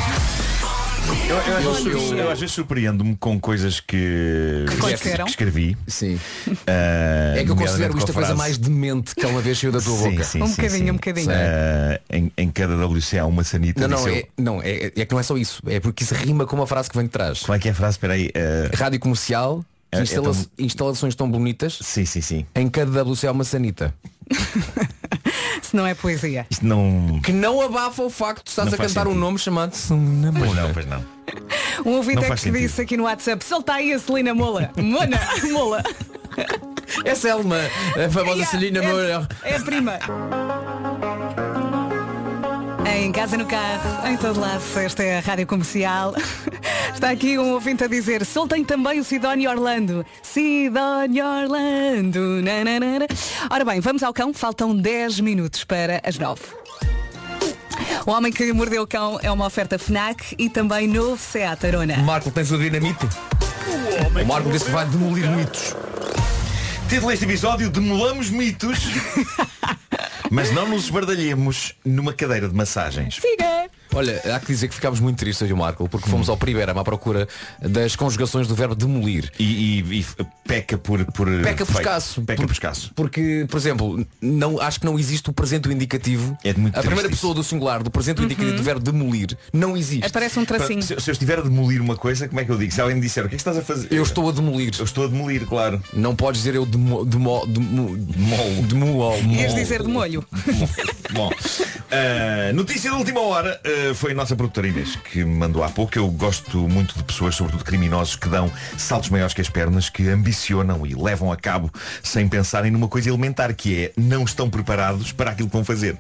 Eu, eu, às vezes- Eu- eu às vezes surpreendo-me com coisas que, Que aconteceram? que escrevi. Sim. Ah, É que eu considero isto a coisa frase- mais demente que alguma vez saiu da tua Sim, boca. sim, Um bocadinho, um bocadinho. Ah, em, em cada WC há uma sanita. Não, não, disse é, não é, é que não é só isso. É porque isso rima com uma frase que vem de trás. Como é que é a frase? Espera aí. ah, Rádio comercial, É- é instala- tão- instalações tão bonitas, sim, sim, sim. em cada WC há uma sanita. Não é poesia. Isto não. Que não abafa o facto de estás Não a faz cantar um sentido. nome chamado Celina Pois não, pois não. Um ouvinte Não é faz que sentido. disse aqui no WhatsApp, solta aí a Celina Mola. Mona, Mola. É Selma, a famosa Yeah, Celina é- Mona. É a prima. Em casa, no carro, em todo lado, esta é a Rádio Comercial. Está aqui um ouvinte a dizer, soltem também o Sidónio Orlando. Sidónio Orlando. Nananana. Ora bem, vamos ao cão, faltam 10 minutos para as 9. O Homem que Mordeu o Cão é uma oferta FNAC e também novo Seat Arona. Marco, tens o dinamite? O Marco disse que vai demolir mitos. Título deste episódio, demolamos mitos, mas não nos esbardalhemos numa cadeira de massagens. Siga! Olha, há que dizer que ficámos muito tristes hoje, Marco, porque fomos ao Primeirama à procura das conjugações do verbo demolir. E, e- e peca por, por Peca por escasso. Peca Por- por escasso. Porque, por exemplo, não, acho que não existe o presente indicativo. É muito a primeira triste pessoa do singular do presente indicativo do verbo demolir não existe. Aparece um tracinho. Se, se eu estiver a demolir uma coisa, como é que eu digo? Se alguém me disser o que é que estás a fazer? Eu estou a demolir. Eu estou a demolir, claro. Não podes dizer eu demo, demo, demo, Mol. demuol. Ias dizer de molho. Bom, uh, notícia da última hora uh, foi a nossa produtora Inês que mandou há pouco. Eu gosto muito de pessoas, sobretudo criminosos, que dão saltos maiores que as pernas, que ambicionam e levam a cabo sem pensarem numa coisa elementar, que é não estão preparados para aquilo que vão fazer.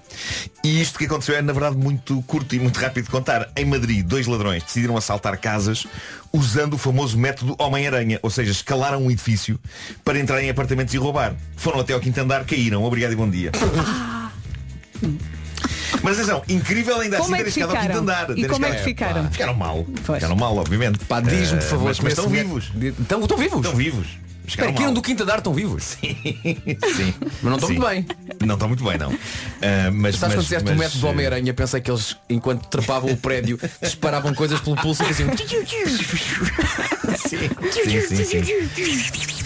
E isto que aconteceu é, na verdade, muito curto e muito rápido de contar. Em Madrid, dois ladrões decidiram assaltar casas usando o famoso método Homem-Aranha, ou seja, escalaram um edifício para entrar em apartamentos e roubar. Foram até ao quinto andar, caíram. Obrigado e bom dia. Mas atenção, incrível ainda Como assim é ter que chegado ao quinto ficaram? andar. E como é que ficaram? Ficaram mal. Ficaram mal, obviamente. Pá, diz-me, por Eh, favor, Mas, que estão vivos. Estão, estão vivos? Estão vivos. Espera, mal. do quinto andar, estão vivos. Sim. Mas não estão Sim. muito bem. Não estão muito bem, não. Ah, mas, Sabes mas, quando disseste o método do Homem-Aranha, pensei que eles, enquanto trepavam o prédio, disparavam coisas pelo pulso e faziam. Sim, sim, sim.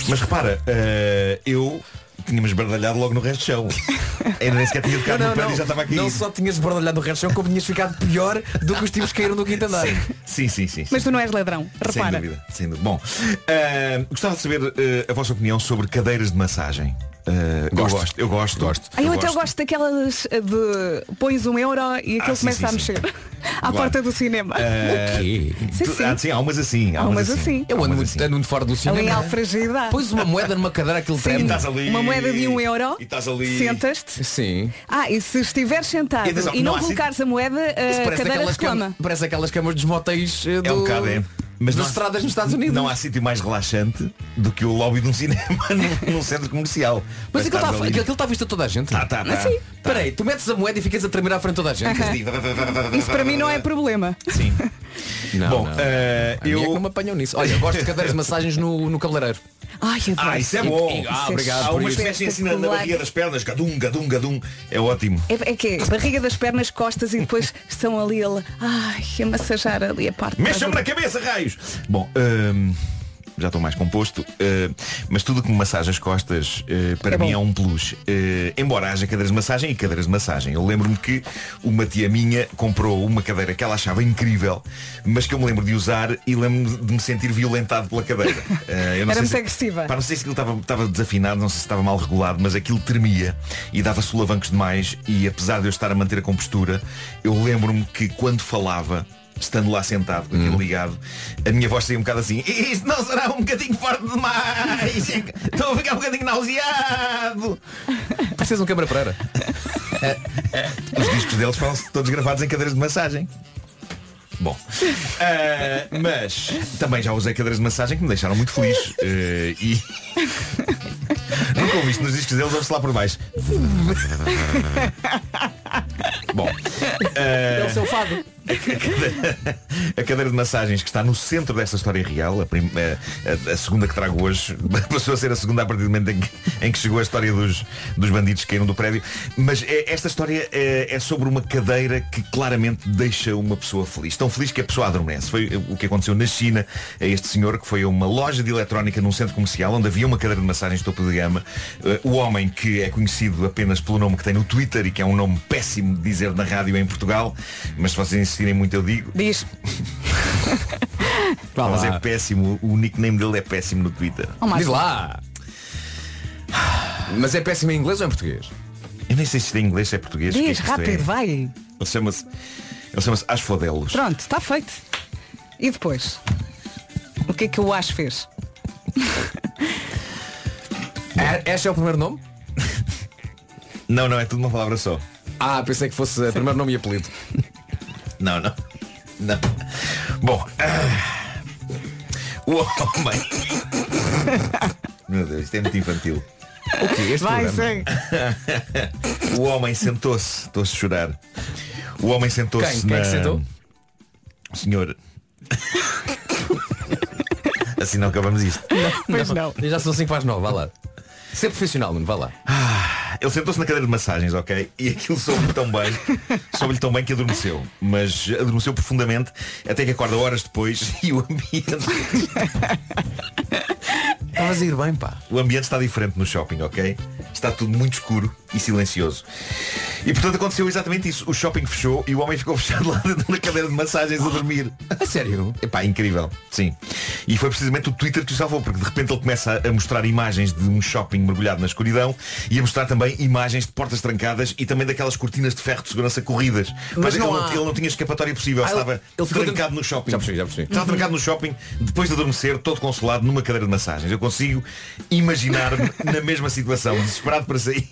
Mas repara, eh, eu tínhamos bardalhado logo no resto do chão. Ainda nem sequer tinha tocado no prédio e já estava aqui. não só tinhas bordalhado no resto do chão, como tinhas ficado pior do que os tipos que caíram do quinto andar. Sim, sim, sim. Mas tu não és ladrão, Sem repara. dúvida, sem dúvida. Bom, eh, gostava de saber eh, a vossa opinião sobre cadeiras de massagem. Eh, Gosto. Eu gosto, eu gosto. gosto. Ah, eu até gosto daquelas eh, de pões um euro e aquilo Ah, começa sim, a sim. mexer à Claro. porta do cinema. Eh, O quê? Sim, sim. ah, sim, há umas assim. Há Há umas umas assim. Eu ando assim. ando fora do cinema. Ali Alfragida. Pões uma moeda numa cadeira aquilo treme. uma moeda de um euro, E estás ali. sentas-te. Sim. Ah, e se estiveres sentado E atenção, e não, não há colocares a moeda, a parece cadeira aquelas, reclama. cam- parece aquelas camas dos motéis eh, do... É um bocado, é. Mas há- estradas nos Estados Unidos. Não há sítio mais relaxante do que o lobby de um cinema num, num centro comercial. Mas aquilo está ali. aquilo está visto a toda a gente. Tá, tá, tá. Assim. Espera aí, tu metes a moeda e ficas a tremer à frente de toda a gente. Isso para mim não é problema. Sim. Não, Bom, não. A minha é que eu. não me apanham nisso. Olha, eu gosto de cadeiras de massagens no, no cabeleireiro. Ai, adoro. Ah, isso é bom. E- e- ah, é obrigado Há que mexem assim na, na barriga das pernas, gadum, gadum, gadum. É ótimo. É, é que é barriga das pernas, costas e depois estão ali a, ai, a massajar ali a parte. Mexam-me na cabeça, Bom, hum, já estou mais composto, hum, mas tudo que me massaja as costas, hum, para É mim bom. é um plus. Hum, embora haja cadeiras de massagem e cadeiras de massagem. Eu lembro-me que uma tia minha comprou uma cadeira que ela achava incrível, mas que eu me lembro de usar e lembro-me de me sentir violentado pela cadeira. Hum, eu não Era sei muito se- agressiva. Pá, não sei se aquilo estava, estava desafinado, não sei se estava mal regulado, mas aquilo tremia e dava solavancos demais e apesar de eu estar a manter a compostura, eu lembro-me que quando falava, estando lá sentado com aquilo ligado, a minha voz saía um bocado assim, isto não será um bocadinho forte demais, estou a ficar um bocadinho nauseado. Precisas de um câmara Pereira. Os discos deles foram todos gravados em cadeiras de massagem. Bom, ah, mas também já usei cadeiras de massagem que me deixaram muito feliz. Ah, e nunca ouviste nos discos deles, ouve-se lá por baixo. Bom, É o ah, seu fado. a cadeira, de massagens que está no centro desta história real, a, prim- a- a- a segunda que trago hoje, passou a ser a segunda a partir do momento em que, em que chegou a história dos, dos bandidos que caíram do prédio. Mas é- esta história é, é sobre uma cadeira que claramente deixa uma pessoa feliz. Tão feliz que a pessoa adormece. Foi o que aconteceu na China a este senhor que foi a uma loja de eletrónica num centro comercial onde havia uma cadeira de massagens topo de gama. Eh, O homem que é conhecido apenas pelo nome que tem no Twitter e que é um nome péssimo de dizer na rádio em Portugal, mas se vocês insistirem muito eu digo, Diz. Mas é péssimo, o nickname dele é péssimo no Twitter. Oh. Diz lá. Mas é péssimo em inglês ou em português? Eu nem sei se é inglês, se é português. o que é Diz, que isto rápido, é? vai. Ele chama-se. Ele chama-se Asfodelos. Pronto, está feito. E depois? O que é que o Ash fez? É, Ash é o primeiro nome? Não, não, é tudo uma palavra só. Ah, pensei que fosse eh, primeiro nome e apelido. Não, não. Não. Bom. ah, o homem. Meu Deus, isto é muito infantil. O quê? Este Vai, programa? O homem sentou-se. Estou-se a chorar. O homem sentou-se Quem? Quem na... é que sentou? O senhor. assim não acabamos isto. Pois não. Já são 5 para as 9, vá lá. Ser profissional, Nuno, vá lá. Ele sentou-se na cadeira de massagens, ok? E aquilo soube-lhe tão bem, soube-lhe tão bem que adormeceu. Mas adormeceu profundamente, até que acorda horas depois e o ambiente. Estavas a ir bem, pá. O ambiente está diferente no shopping, ok? Está tudo muito escuro e silencioso. E portanto aconteceu exatamente isso. O shopping fechou e o homem ficou fechado lá dentro na cadeira de massagens a dormir. A sério? Epá, incrível. Sim. E foi precisamente o Twitter que o salvou, porque de repente ele começa a mostrar imagens de um shopping mergulhado na escuridão e a mostrar também imagens de portas trancadas e também daquelas cortinas de ferro de segurança corridas. Mas ele, não não, há- ele não tinha escapatória possível, Ah, ele- estava ele trancado no shopping. Já percebi, já percebi. Estava trancado no shopping depois de adormecer, todo consolado, numa cadeira de massagens. Eu consigo imaginar-me na mesma situação, desesperado para sair.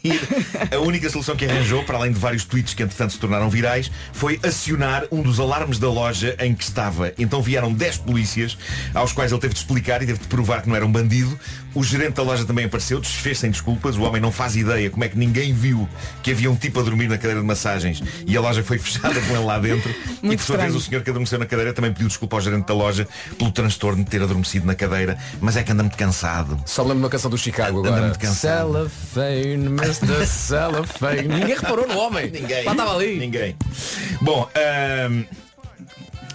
A única solução que arranjou, para além de vários tweets que entretanto se tornaram virais, foi acionar um dos alarmes da loja em que estava. Então vieram 10 polícias, aos quais ele teve de explicar e teve de provar que não era um bandido. O gerente da loja também apareceu, desfez sem desculpas. O homem não faz ideia como é que ninguém viu que havia um tipo a dormir na cadeira de massagens e a loja foi fechada com ele lá dentro. e Muito por sua vez o senhor que adormeceu na cadeira também pediu desculpa ao gerente da loja pelo transtorno de ter adormecido na cadeira. Mas é que anda muito cansado. Só lembro uma canção do Chicago Anda agora. muito cansado. Cellophane, Mr. Cellophane. Ninguém reparou no homem. Ninguém. Lá estava ali. Ninguém. Bom,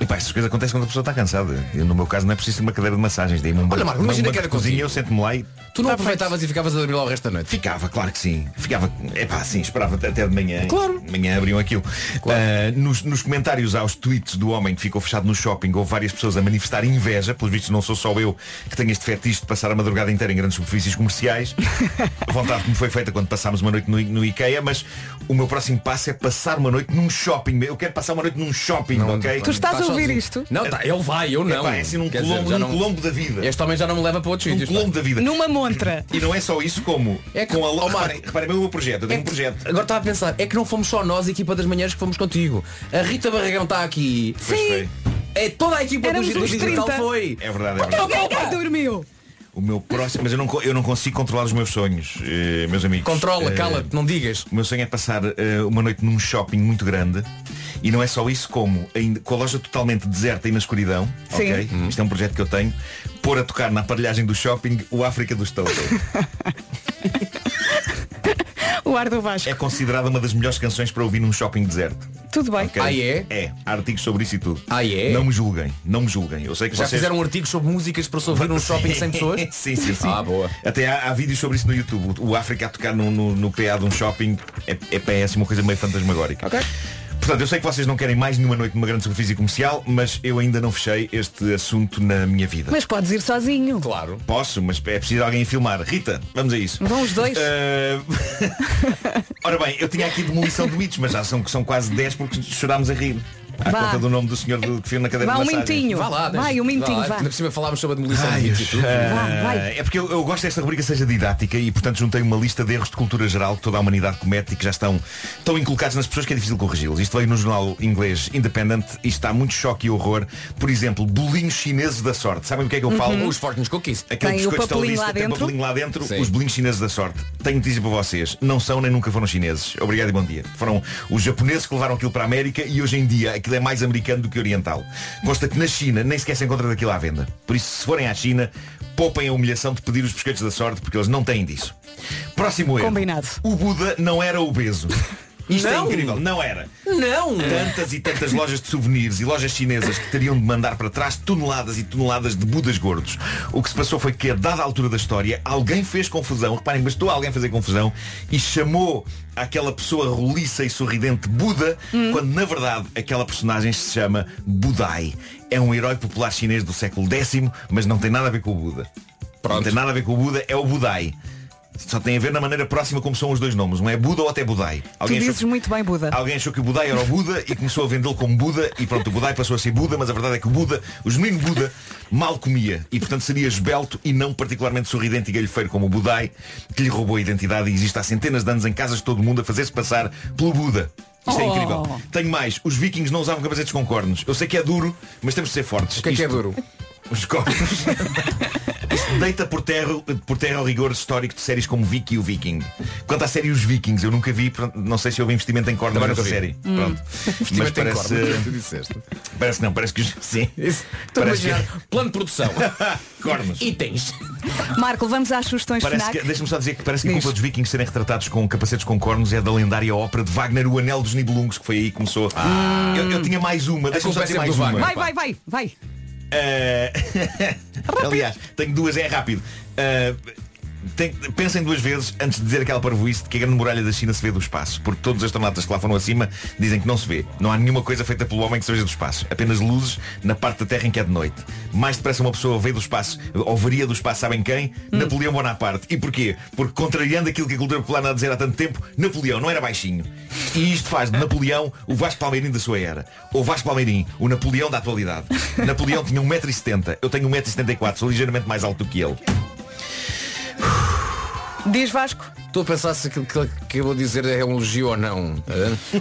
ahm, epá, essas coisas acontecem quando a pessoa está cansada. Eu, no meu caso não é preciso uma cadeira de massagens. Dei-me um Olha, Marco, imagina que era cozinha, contigo. eu sento-me lá e Tu não aproveitavas e ficavas a dormir lá o resto da noite? Ficava, claro que sim. Ficava, epá, sim, esperava até até de manhã. Claro. De manhã abriam aquilo. Ah, nos, nos comentários aos tweets do homem que ficou fechado no shopping, houve várias pessoas a manifestar inveja. Pelos vistos não sou só eu que tenho este fetiche de passar a madrugada inteira em grandes superfícies comerciais. A vontade que me foi feita quando passámos uma noite no, no IKEA, mas o meu próximo passo é passar uma noite num shopping. Eu quero passar uma noite num shopping, ok? Tu estás ouvir isto? Não, tá, ele vai, eu não. Epá, é assim num Quer colombo, dizer, já num não- colombo da vida. Este homem já não me leva para outros Num sítios. pá. colombo da vida. Numa montra. E não é só isso como É que- com a oh, Marco. reparem, reparem bem o meu projeto, eu tenho É um projeto. Agora estava a pensar, é que não fomos só nós, a equipa das manhãs, que fomos contigo. A Rita Barragão está aqui. Pois foi. É toda a equipa do, Éramos do uns digital 30. foi. É verdade, é verdade. Alguém dormiu. O meu próximo, mas eu não, eu não consigo controlar os meus sonhos, eh, meus amigos. Controla, Eh, cala-te, não digas. O meu sonho é passar eh, uma noite num shopping muito grande e não é só isso como ainda, com a loja totalmente deserta e na escuridão, Sim. ok? Isto é um projeto que eu tenho, pôr a tocar na aparelhagem do shopping o África dos Toto. O ar do Vasco. É considerada uma das melhores canções para ouvir num shopping deserto. Tudo bem. ok? Ah, é? É, há artigos sobre isso e tudo. Ah, é? Não me julguem, não me julguem. Eu sei que Já vocês... fizeram um artigo sobre músicas para se ouvir num shopping sem pessoas? sim, sim, sim. Ah, boa. Até há, há vídeos sobre isso no YouTube. O África a tocar no, no, no PA de um shopping é, é, uma coisa meio fantasmagórica. Ok. Portanto, eu sei que vocês não querem mais nenhuma noite numa grande superfície comercial, mas eu ainda não fechei este assunto na minha vida. Mas podes ir sozinho. Claro. Posso, mas é preciso alguém filmar. Rita, vamos a isso. Vão os dois. Eh, Ora bem, eu tinha aqui demolição de mitos, mas já são, são quase 10 porque chorámos a rir. À Vá. conta do nome do senhor do, que na cadeira Vá de um minutinho. Vá lá, Vai, um minutinho, lá. vá. Ainda por cima falámos sobre a demolição Ai, de mitos e tudo. ah, vai. É porque eu, eu gosto desta rubrica seja didática e portanto juntei uma lista de erros de cultura geral que toda a humanidade comete e que já estão tão inculcados nas pessoas que é difícil corrigi-los. Isto veio no jornal inglês Independent e está muito choque e horror. Por exemplo, bolinhos chineses da sorte. Sabem do que é que eu falo? Os fortes cookies. Aquele Tem o biscoito papelinho lá tem dentro? papelinho lá dentro, Sim. os bolinhos chineses da sorte. Tenho notícia para vocês. Não são nem nunca foram chineses. Obrigado e bom dia. Foram os japoneses que levaram aquilo para a América e hoje em dia aquilo é mais americano do que oriental. Consta que na China nem sequer se encontra daquilo à venda. Por isso, se forem à China, poupem a humilhação de pedir os biscoitos da sorte porque eles não têm disso. Próximo erro. Combinado. O Buda não era obeso. Isto Não. é incrível. Não era. Não! Tantas e tantas lojas de souvenirs e lojas chinesas que teriam de mandar para trás toneladas e toneladas de budas gordos. O que se passou foi que, a dada altura da história, alguém fez confusão, reparem, bastou alguém fazer confusão e chamou aquela pessoa roliça e sorridente Buda, quando na verdade aquela personagem se chama Budai. É um herói popular chinês do século X, mas não tem nada a ver com o Buda. Não Pronto. tem nada a ver com o Buda, é o Budai. Só tem a ver na maneira próxima como são os dois nomes. Um é Buda ou até Budai. Tu Alguém achou dizes muito bem, Buda. Alguém achou que o Budai era o Buda e começou a vendê-lo como Buda e pronto, o Budai passou a ser Buda, mas a verdade é que o Buda, o genuíno Buda, mal comia e portanto seria esbelto e não particularmente sorridente e galhofeiro como o Budai, que lhe roubou a identidade e existe há centenas de anos em casas de todo o mundo a fazer-se passar pelo Buda. Isto é Oh. incrível. Tenho mais. Os vikings não usavam capacetes com cornos. Eu sei que é duro, mas temos de ser fortes. O que é que é Isto- duro? Os cornos. Isto deita por terra, por terra o rigor histórico de séries como Vicky e o Viking. Quanto à série Os Vikings, eu nunca vi, não sei se houve investimento em cornos nessa série. Pronto. Mas parece. tu disseste. Parece que não, parece que os- sim. Isso. Estou a Parece imaginar. Plano de produção. Cornos. Itens. Marco, vamos às sugestões Parece que, deixa-me só dizer que parece que a culpa dos vikings serem retratados com capacetes com cornos é da lendária ópera de Wagner, O Anel dos Nibelungos, que foi aí que começou. Eu, eu tinha mais uma, deixa-me só é dizer mais uma. Wagner. Vai, vai, vai, vai. Eh, Aliás, tenho duas, é rápido. Eh, tem- pensem duas vezes antes de dizer aquela parvoíce de que a grande muralha da China se vê do espaço. Porque todos os astronautas que lá foram acima dizem que não se vê. Não há nenhuma coisa feita pelo homem que se veja do espaço. Apenas luzes na parte da Terra em que é de noite. Mais depressa uma pessoa veio do espaço, ou varia do espaço, sabem quem? Napoleão Bonaparte. E porquê? Porque contrariando aquilo que a cultura popular anda a dizer há tanto tempo, Napoleão não era baixinho. E isto faz de Napoleão o Vasco Palmeirim da sua era. Ou Vasco Palmeirim, o Napoleão da atualidade. Napoleão tinha 1,70m, eu tenho 1,74m, sou ligeiramente mais alto do que ele. Diz Vasco. Estou a pensar se aquilo que, eu vou dizer é um elogio ou não.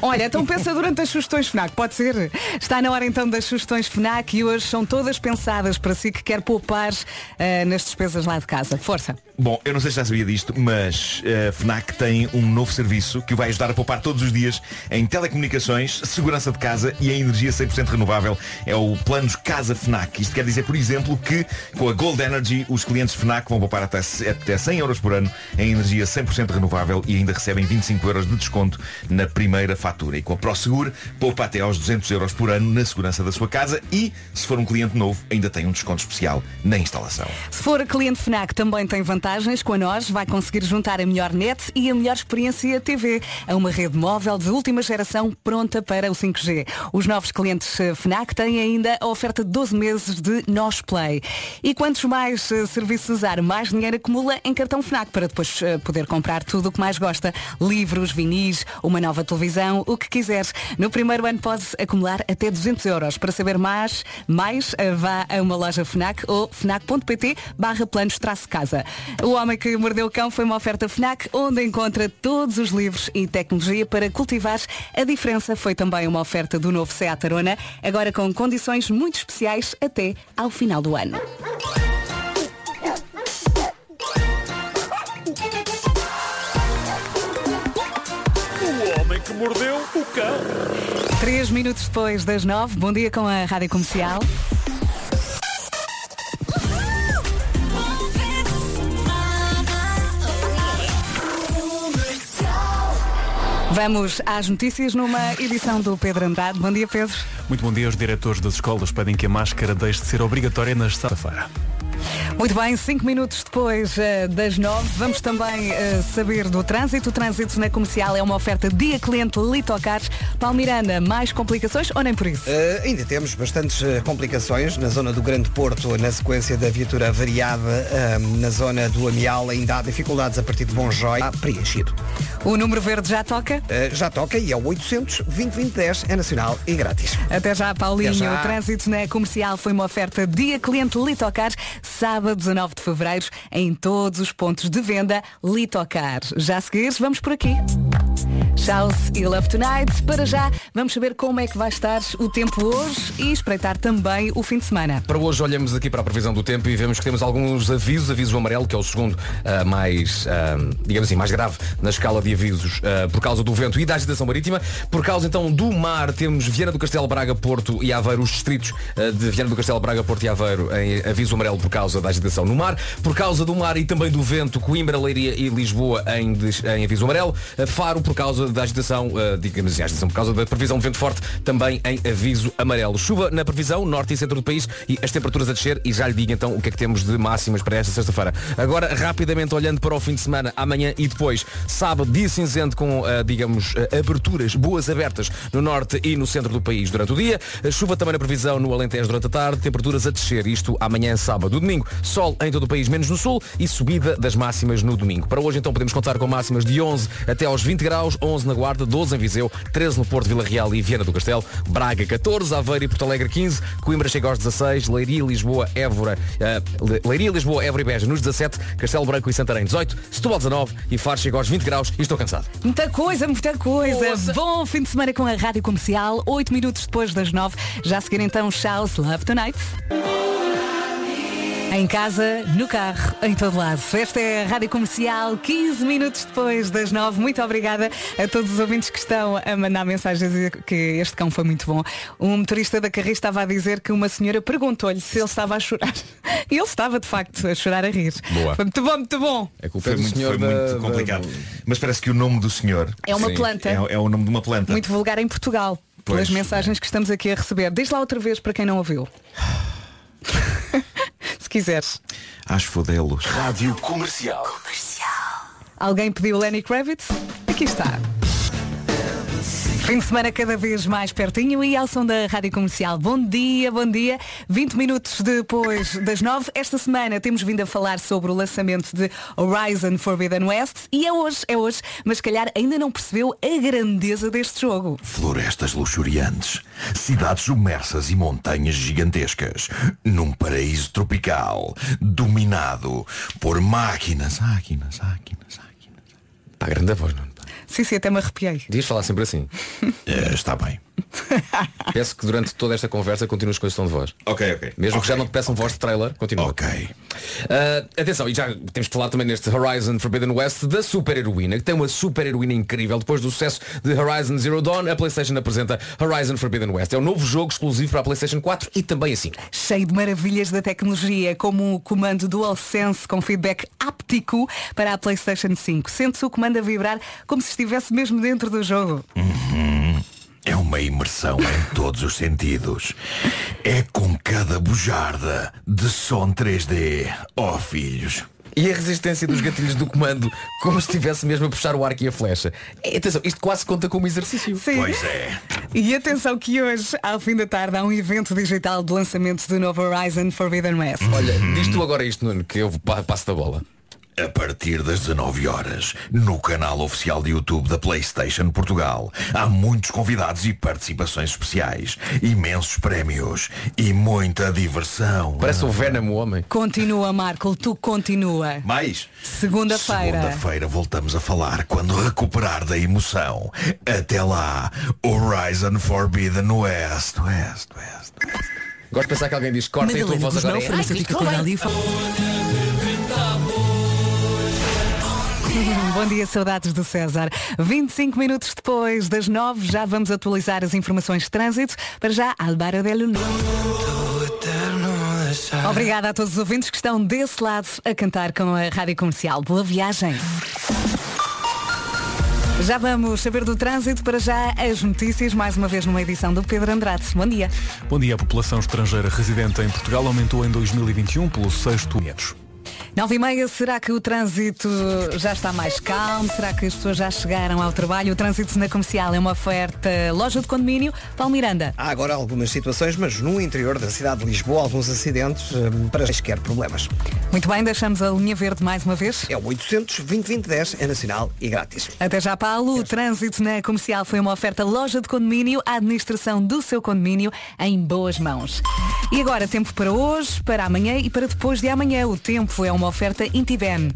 Olha, então pensa durante as sugestões FNAC, pode ser? Está na hora então das sugestões FNAC e hoje são todas pensadas para si que quer poupar eh, nas despesas lá de casa. Força. Bom, eu não sei se já sabia disto, mas a FNAC tem um novo serviço que o vai ajudar a poupar todos os dias em telecomunicações, segurança de casa e em energia 100% renovável. É o Planos Casa FNAC. Isto quer dizer, por exemplo, que com a Gold Energy os clientes FNAC vão poupar até, até 100 euros por ano em energia 100% renovável e ainda recebem 25 euros de desconto na primeira fatura. E com a ProSegur, poupa até aos 200 euros por ano na segurança da sua casa e, se for um cliente novo, ainda tem um desconto especial na instalação. Se for cliente FNAC também tem vantagens. Com a nós vai conseguir juntar a melhor net e a melhor experiência TV a uma rede móvel de última geração pronta para o 5G. Os novos clientes eh, FNAC têm ainda a oferta de 12 meses de Nós Play. E quantos mais eh, serviços usar, mais dinheiro acumula em cartão FNAC para depois eh, poder comprar tudo o que mais gosta. Livros, vinis, uma nova televisão, o que quiseres. No primeiro ano podes acumular até 200 euros. Para saber mais, mais vá a uma loja FNAC ou fnac.pt barra planos traço casa. O Homem que Mordeu o Cão foi uma oferta FNAC onde encontra todos os livros e tecnologia para cultivar a diferença. Foi também uma oferta do novo Seat Arona, agora com condições muito especiais até ao final do ano. O homem que mordeu o cão. Três minutos depois das nove, bom dia com a Rádio Comercial. Vamos às notícias numa edição do Pedro Andrade. Bom dia, Pedro. Muito bom dia. Os diretores das escolas pedem que a máscara deixe de ser obrigatória na sexta-feira. Muito bem, cinco minutos depois eh, das nove, vamos também eh, saber do trânsito. O trânsito na comercial é uma oferta dia cliente Litocar. Palmiranda, mais complicações ou nem por isso? Eh, ainda temos bastantes complicações na zona do Grande Porto, na sequência da viatura variada, eh, na zona do Amial ainda há dificuldades a partir de Bonjói. Há preenchido. O número verde já toca? Já toca e é o 800 2010 é nacional e grátis. Até já, Paulinho. Até já. O trânsito na comercial foi uma oferta dia cliente Litocar, sábado 19 de fevereiro, em todos os pontos de venda Litocar. Já a seguir, vamos por aqui. Charles e Love Tonight. Para já, vamos saber como é que vai estar o tempo hoje e espreitar também o fim de semana. Para hoje olhamos aqui para a previsão do tempo e vemos que temos alguns avisos, aviso amarelo, que é o segundo ah, mais, ah, digamos assim, mais grave na escala de avisos ah, por causa do vento e da agitação marítima. Por causa então do mar, temos Viana do Castelo, Braga, Porto e Aveiro, os distritos de Viana do Castelo, Braga, Porto e Aveiro em aviso amarelo por causa da agitação no mar. Por causa do mar e também do vento, Coimbra, Leiria e Lisboa em, em aviso amarelo. Faro por causa da agitação, assim, agitação por causa da previsão de vento forte, também em aviso amarelo. Chuva na previsão, norte e centro do país e as temperaturas a descer e já lhe digo então o que é que temos de máximas para esta sexta-feira. Agora, rapidamente olhando para o fim de semana, amanhã e depois, sábado, dia cinzento com, ah, digamos, ah, aberturas boas abertas no norte e no centro do país durante o dia. A chuva também na previsão no Alentejo durante a tarde, temperaturas a descer, isto amanhã, sábado. Domingo, sol em todo o país, menos no sul e subida das máximas no domingo. Para hoje então podemos contar com máximas de 11 até aos 20 graus, 11 na Guarda, 12 em Viseu, 13 no Porto, Vila Real e Viana do Castelo, Braga 14, Aveiro e Porto Alegre 15, Coimbra chega aos 16, Leiria, Lisboa, Évora, Le- Leiria, Lisboa, Évora e Beja nos 17, Castelo Branco e Santarém 18, Setúbal 19 e Faro chega aos 20 graus e estou cansado. Muita coisa, muita coisa. Bom fim de semana com a Rádio Comercial, 8 minutos depois das 9. Já a seguir então Charles Love Tonight. Em casa, no carro, em todo lado. Esta é a Rádio Comercial, 15 minutos depois das 9. Muito obrigada a todos os ouvintes que estão a mandar mensagens dizer que este cão foi muito bom. Um motorista da carrinha estava a dizer que uma senhora perguntou-lhe se ele estava a chorar. E ele estava, de facto, a chorar a rir. Boa. Foi muito bom, muito bom. É Foi muito, foi muito complicado. Mas parece que o nome do senhor É uma planta. É, é o nome de uma planta. Muito vulgar em Portugal. Pois. Pelas mensagens que estamos aqui a receber. Diz lá outra vez para quem não ouviu. Se quiseres. Acho fodelos. Rádio Comercial. Alguém pediu Lenny Kravitz? Aqui está. Fim de semana cada vez mais pertinho e ao som da Rádio Comercial. Bom dia, bom dia. 20 minutos depois das 9. Esta semana temos vindo a falar sobre o lançamento de Horizon Forbidden West e é hoje, é hoje, mas se calhar ainda não percebeu a grandeza deste jogo. Florestas luxuriantes, cidades submersas e montanhas gigantescas, num paraíso tropical, dominado por máquinas, máquinas, máquinas, máquinas. Pá, grande voz, não. Sim, sim, até me arrepiei. Devias falar sempre assim. Eh, está bem. Peço que durante toda esta conversa continues com esse tom de voz. Ok, ok. Mesmo que já não te peçam voz de trailer, continua. Ok. Uh, atenção, e já temos que falar também neste Horizon Forbidden West da super heroína, que tem uma super heroína incrível. Depois do sucesso de Horizon Zero Dawn, a PlayStation apresenta Horizon Forbidden West. É um novo jogo exclusivo para a PlayStation 4 e também a 5. Cheio de maravilhas da tecnologia, como o comando DualSense com feedback áptico para a PlayStation 5. Sente-se o comando a vibrar como se estivesse mesmo dentro do jogo. Uhum. É uma imersão em todos os sentidos. É com cada bujarda de som 3D. Oh filhos. E a resistência dos gatilhos do comando, como se estivesse mesmo a puxar o arco e a flecha. É, atenção, isto quase conta como exercício. Sim. Pois é. E atenção que hoje, ao fim da tarde, há um evento digital de lançamento do novo Horizon Forbidden West. Olha, diz tu agora isto, Nuno, que eu pa- passo da bola. A partir das 19 horas, no canal oficial de YouTube da PlayStation Portugal, há muitos convidados e participações especiais, imensos prémios e muita diversão. Parece o Venom, homem. Continua, Marco, tu continua. Mais? Segunda-feira. Segunda-feira voltamos a falar quando recuperar da emoção. Até lá, Horizon Forbidden West, West, West. Gosto de pensar que alguém diz corta e a tua voz agora é. Ai, Bom dia, saudades do César. 25 minutos depois das 9, já vamos atualizar as informações de trânsito. Para já, Álvaro de. Obrigada a todos os ouvintes que estão desse lado a cantar com a Rádio Comercial. Boa viagem. Já vamos saber do trânsito, para já as notícias, mais uma vez numa edição do Pedro Andrade. Bom dia. Bom dia. A população estrangeira residente em Portugal aumentou em 2021 pelo sexto metros. 9 e meia, será que o trânsito já está mais calmo? Será que as pessoas já chegaram ao trabalho? O trânsito na comercial é uma oferta loja de condomínio. Paulo Miranda. Há agora algumas situações, mas no interior da cidade de Lisboa, alguns acidentes hum, para quaisquer problemas. Muito bem, deixamos a linha verde mais uma vez. É o 800 2010 é nacional e grátis. Até já, Paulo. O trânsito na comercial foi uma oferta loja de condomínio, a administração do seu condomínio em boas mãos. E agora, tempo para hoje, para amanhã e para depois de amanhã. O tempo é uma oferta Intiben.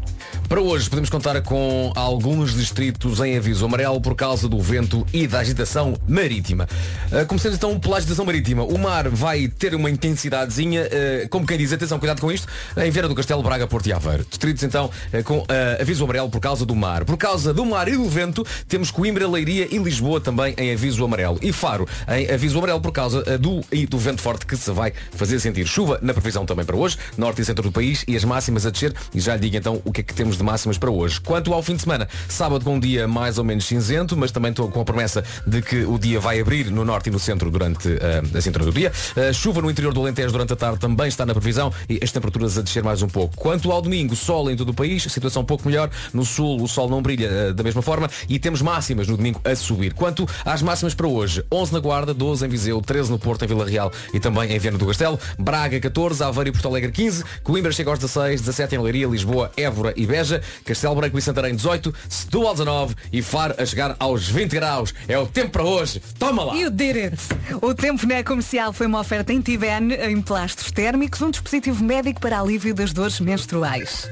Para hoje podemos contar com alguns distritos em aviso amarelo por causa do vento e da agitação marítima. Uh, começando então pela agitação marítima. O mar vai ter uma intensidadezinha, uh, como quem diz, atenção, cuidado com isto, em Vera do Castelo, Braga, Porto e Aveiro. Distritos então uh, com aviso amarelo por causa do mar. Por causa do mar e do vento, temos Coimbra, Leiria e Lisboa também em aviso amarelo. E Faro em aviso amarelo por causa do, e do vento forte que se vai fazer sentir. Chuva na previsão também para hoje, norte e centro do país e as máximas a descer. E já lhe digo então o que é que temos de máximas para hoje. Quanto ao fim de semana, sábado com um dia mais ou menos cinzento, mas também estou com a promessa de que o dia vai abrir no norte e no centro durante uh, a centro do dia. Uh, chuva no interior do Alentejo durante a tarde também está na previsão e as temperaturas a descer mais um pouco. Quanto ao domingo, sol em todo o país, situação um pouco melhor. No sul o sol não brilha uh, da mesma forma e temos máximas no domingo a subir. Quanto às máximas para hoje, 11 na Guarda, 12 em Viseu, 13 no Porto, em Vila Real e também em Viana do Castelo, Braga 14, Aveiro e Porto Alegre 15, Coimbra chega aos 16, 17 em Leiria, Lisboa, Évora e Beja, Castelo Branco e Santarém 18, Setúbal 19 e Faro a chegar aos 20 graus. É o tempo para hoje. Toma lá! You did it! O tempo na comercial foi uma oferta em Tiben, em plásticos térmicos, um dispositivo médico para alívio das dores menstruais.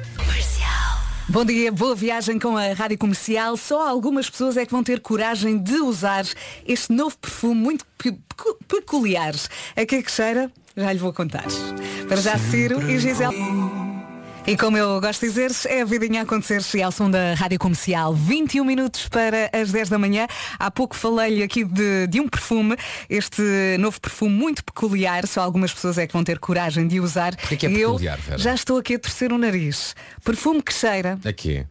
Bom dia, boa viagem com a Rádio Comercial. Só algumas pessoas é que vão ter coragem de usar este novo perfume muito pe- pecu- peculiar. A que é que cheira? Já lhe vou contar. Para já, Ciro e Gisele. E como eu gosto de dizer, é a vidinha a acontecer ao som da Rádio Comercial. 21 minutos para as 10 da manhã. Há pouco falei-lhe aqui de, de um perfume, este novo perfume muito peculiar. Só algumas pessoas é que vão ter coragem de usar. Porquê que é E eu peculiar, Vera? já estou aqui a torcer o nariz. Perfume que cheira Aqui.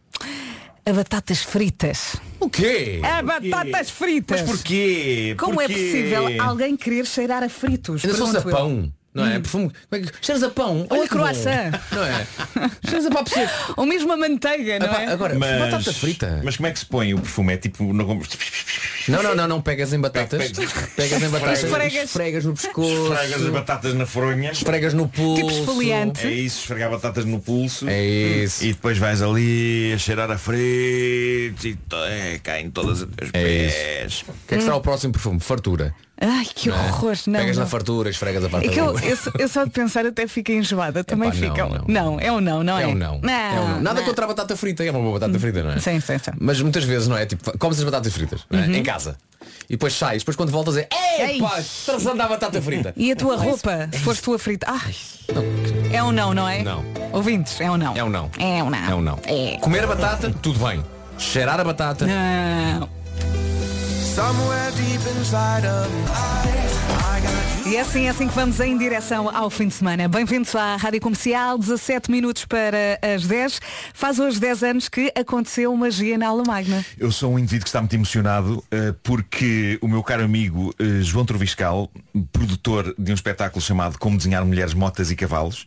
a batatas fritas. O quê? A batatas fritas! Mas porquê? Como é Porquê? possível alguém querer cheirar a fritos? Ainda são Pergunto eu. Não é? Perfume. Como é que- Cheiras a pão. Ou Olha croissant. Não é? Cheiras a papo seco. Ou mesmo a manteiga, não é? Agora, Mas, batata frita. mas como é que se põe o perfume? É tipo. Não... Não, não, não, não pegas em batatas. Pegas em batatas. Esfregas. Esfregas no pescoço. Esfregas as batatas na fronha. Esfregas no pulso. Tipo esfoliante. É isso, esfregar batatas no pulso. É isso. E depois vais ali a cheirar a fritos e to- é, caem todas os teus É pés. O que é que será o próximo perfume? Fartura. Ai, que Não é? horror. Não, Pegas não. na fartura, esfregas a parte É que eu, eu, só- eu só de pensar até fico enjoada. Também Epá, não, ficam. não. Não, é um não, não é? É um não. É um não. Nada não. contra a batata frita, é uma boa batata frita, não é? Sim, sim, sim. Mas muitas vezes, não é? Tipo, comes as batatas fritas não é? Uhum. em casa. E depois sais, depois quando voltas é Ei. Epá, trazendo a batata frita. E a tua roupa, se foste tu a frita. Ai, é um não, não é? Não. Ouvintes, é um não. É um não. É um não. É um não. É. Comer a batata, tudo bem. Cheirar a batata. Não. Somewhere deep inside of me, I, I got E é assim, é assim que vamos em direção ao fim de semana. Bem-vindos à Rádio Comercial, 17 minutos para as 10. Faz hoje 10 anos que aconteceu magia na aula magna. Eu sou um indivíduo que está muito emocionado eh, porque o meu caro amigo eh, João Troviscal, produtor de um espetáculo chamado Como Desenhar Mulheres, Motas e Cavalos,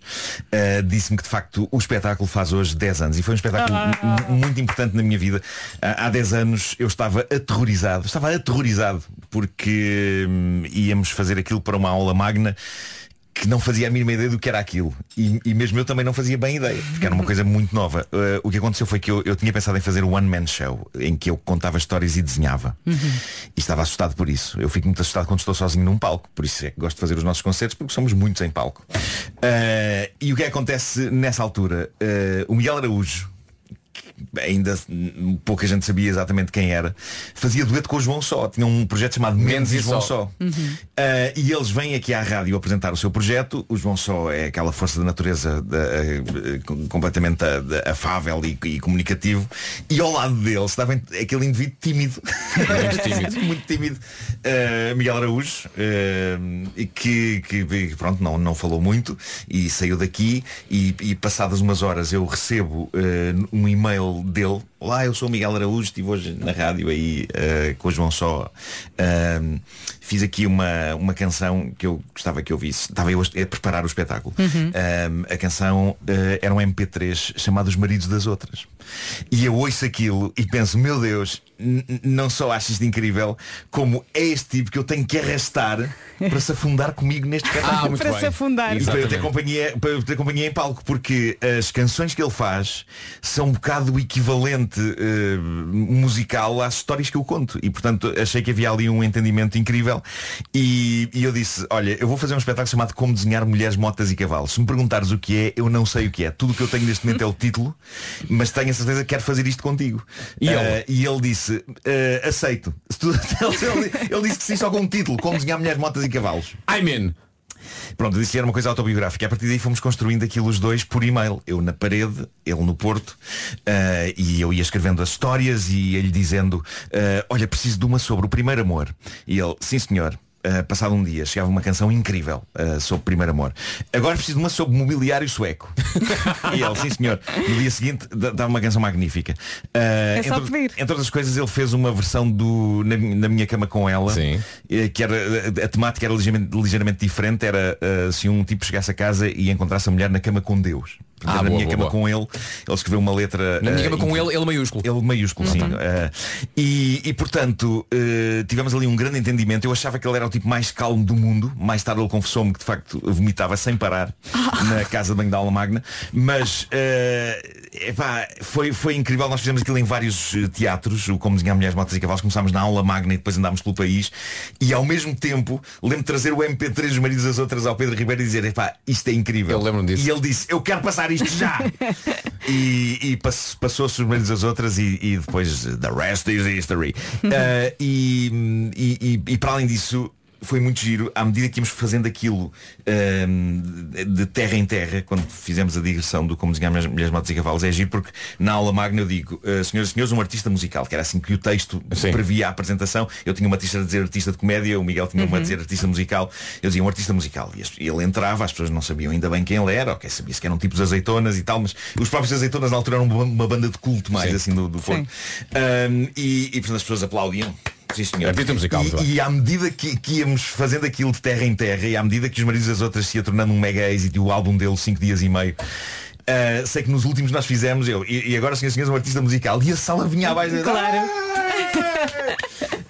eh, disse-me que de facto o espetáculo faz hoje 10 anos e foi um espetáculo Ah. mu- muito importante na minha vida. Ah, há 10 anos eu estava aterrorizado, estava aterrorizado porque hum, íamos fazer aquilo para uma aula magna que não fazia a mínima ideia do que era aquilo. E, e mesmo eu também não fazia bem ideia, porque era uma coisa muito nova. Uh, o que aconteceu foi que eu, eu tinha pensado em fazer um one-man show, em que eu contava histórias e desenhava. E estava assustado por isso. Eu fico muito assustado quando estou sozinho num palco. Por isso é que gosto de fazer os nossos concertos, porque somos muitos em palco. Uh, e o que acontece nessa altura? Uh, o Miguel Araújo, ainda pouca gente sabia exatamente quem era, fazia dueto com o João Só. Tinha um projeto chamado Mendes e João Só. Uh, e eles vêm aqui à rádio apresentar o seu projeto. O João Só é aquela força da natureza da- com- completamente a- afável e, e comunicativo. E ao lado dele estava aquele indivíduo tímido. Muito tímido. Muito tímido. Uh, Miguel Araújo, uh, que, que, pronto, não, não falou muito e saiu daqui e, e passadas umas horas eu recebo uh, um e-mail dele. Olá, eu sou o Miguel Araújo, estive hoje na rádio aí uh, com o João Só. Uh, fiz aqui uma, uma canção que eu gostava que eu visse. Estava eu a preparar o espetáculo. Um, a canção uh, era um MP3 chamado Os Maridos das Outras. E eu ouço aquilo e penso, meu Deus, não só acho isto incrível, como é este tipo que eu tenho que arrastar para se afundar comigo neste espetáculo. Ah, muito Para bem. se afundar. E para eu, ter companhia, para eu ter companhia em palco, porque as canções que ele faz são um bocado o equivalente eh, musical às histórias que eu conto. E portanto achei que havia ali um entendimento incrível. E, e eu disse, olha, eu vou fazer um espetáculo chamado Como Desenhar Mulheres, Motas e Cavalos. Se me perguntares o que é, eu não sei o que é. Tudo o que eu tenho neste momento é o título, mas tenho a certeza que quero fazer isto contigo. E ele? Eh, e ele disse, eh, aceito. Ele, ele disse que sim só com um título, Como Desenhar Mulheres, Motas e Cavalos. I'm in. Pronto, disse que era uma coisa autobiográfica. A partir daí fomos construindo aquilo os dois por e-mail. Eu na parede, ele no Porto. ah, e eu ia escrevendo as histórias e ele dizendo, ah, olha, preciso de uma sobre o primeiro amor. E ele, sim senhor. Ah, passado um dia, chegava uma canção incrível ah, sobre primeiro amor. Agora preciso de uma sobre mobiliário sueco. e ele, sim senhor. No dia seguinte dá dá uma canção magnífica. Ah, É só entre, pedir. entre outras coisas, ele fez uma versão do Na, na Minha Cama com Ela, Sim. eh, que era a, a temática era ligeiramente, ligeiramente diferente. Era eh, se um tipo chegasse a casa e encontrasse a mulher na cama com Deus. Ah, na boa, minha boa, cama boa. com ele, ele escreveu uma letra. Na minha eh, cama com ele, ele maiúsculo. Ele maiúsculo, sim. Eh, e, e, portanto, eh, tivemos ali um grande entendimento. Eu achava que ele era o tipo mais calmo do mundo. Mais tarde ele confessou-me que de facto vomitava sem parar na casa de banho da aula magna. Mas eh, epá, foi, foi incrível. Nós fizemos aquilo em vários eh, teatros, o Como Desenhar Mulheres, Motas e Cavalos. Começámos na aula magna e depois andámos pelo país. E ao mesmo tempo lembro de trazer o MP3 dos maridos das outras ao Pedro Ribeiro e dizer, epá, isto é incrível. Eu lembro-me disso. E ele disse, eu quero passar isto já. e e pass- passou-se os maridos das outras e, e depois the rest is history. Ah, e, e- e- e para além disso foi muito giro, à medida que íamos fazendo aquilo ahm, de terra em terra, quando fizemos a digressão do Como Desenhar Mulheres, Mulheres Motos e Cavalos, é giro porque na aula magna eu digo, ah, senhoras e senhores, um artista musical, que era assim que o texto Sim. previa a apresentação, eu tinha uma artista a dizer artista de comédia, o Miguel tinha uma a dizer artista musical, eu dizia um artista musical, e ele entrava, as pessoas não sabiam ainda bem quem ele era, ok, sabia-se que eram tipos azeitonas e tal, mas os próprios azeitonas na altura eram uma, banda de culto mais Sim. assim do, do. Ahm, e, e portanto as pessoas aplaudiam. Sim, senhor. Artista musical, muito bem. E, e à medida que, que íamos fazendo aquilo de terra em terra e à medida que os maridos das outras se ia tornando um mega êxito e o álbum dele cinco dias e meio ah, sei que nos últimos nós fizemos eu e, e agora senhores e senhores um artista musical e a sala vinha abaixo Claro.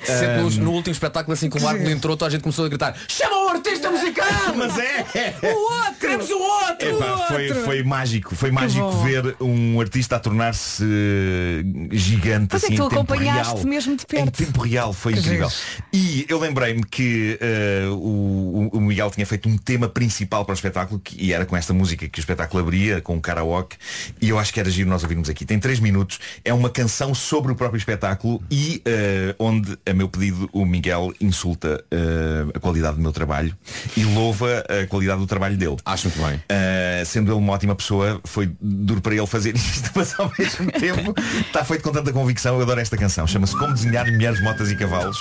Sempre Ahm, no, último espetáculo, assim que o Marco entrou, toda a gente começou a gritar Chama o artista musical! Mas é! O outro! Queremos o outro! Epá, o foi, outro! foi mágico, foi mágico bom. ver um artista a tornar-se eh, gigante Mas é assim que tu em tempo acompanhaste real. mesmo de Em perto. tempo real, foi Que incrível. E eu lembrei-me que eh, o, o Miguel tinha feito um tema principal para o espetáculo que, e era com esta música que o espetáculo abria, com o karaoke, e eu acho que era giro nós ouvirmos aqui. Tem três minutos, é uma canção sobre o próprio espetáculo e eh, onde, a meu pedido, o Miguel insulta eh, a qualidade do meu trabalho e louva a qualidade do trabalho dele. Acho muito bem. Uh, sendo ele uma ótima pessoa, foi duro para ele fazer isto, mas ao mesmo tempo está feito com tanta convicção. Eu adoro esta canção. Chama-se Como Desenhar Mulheres, Motas e Cavalos.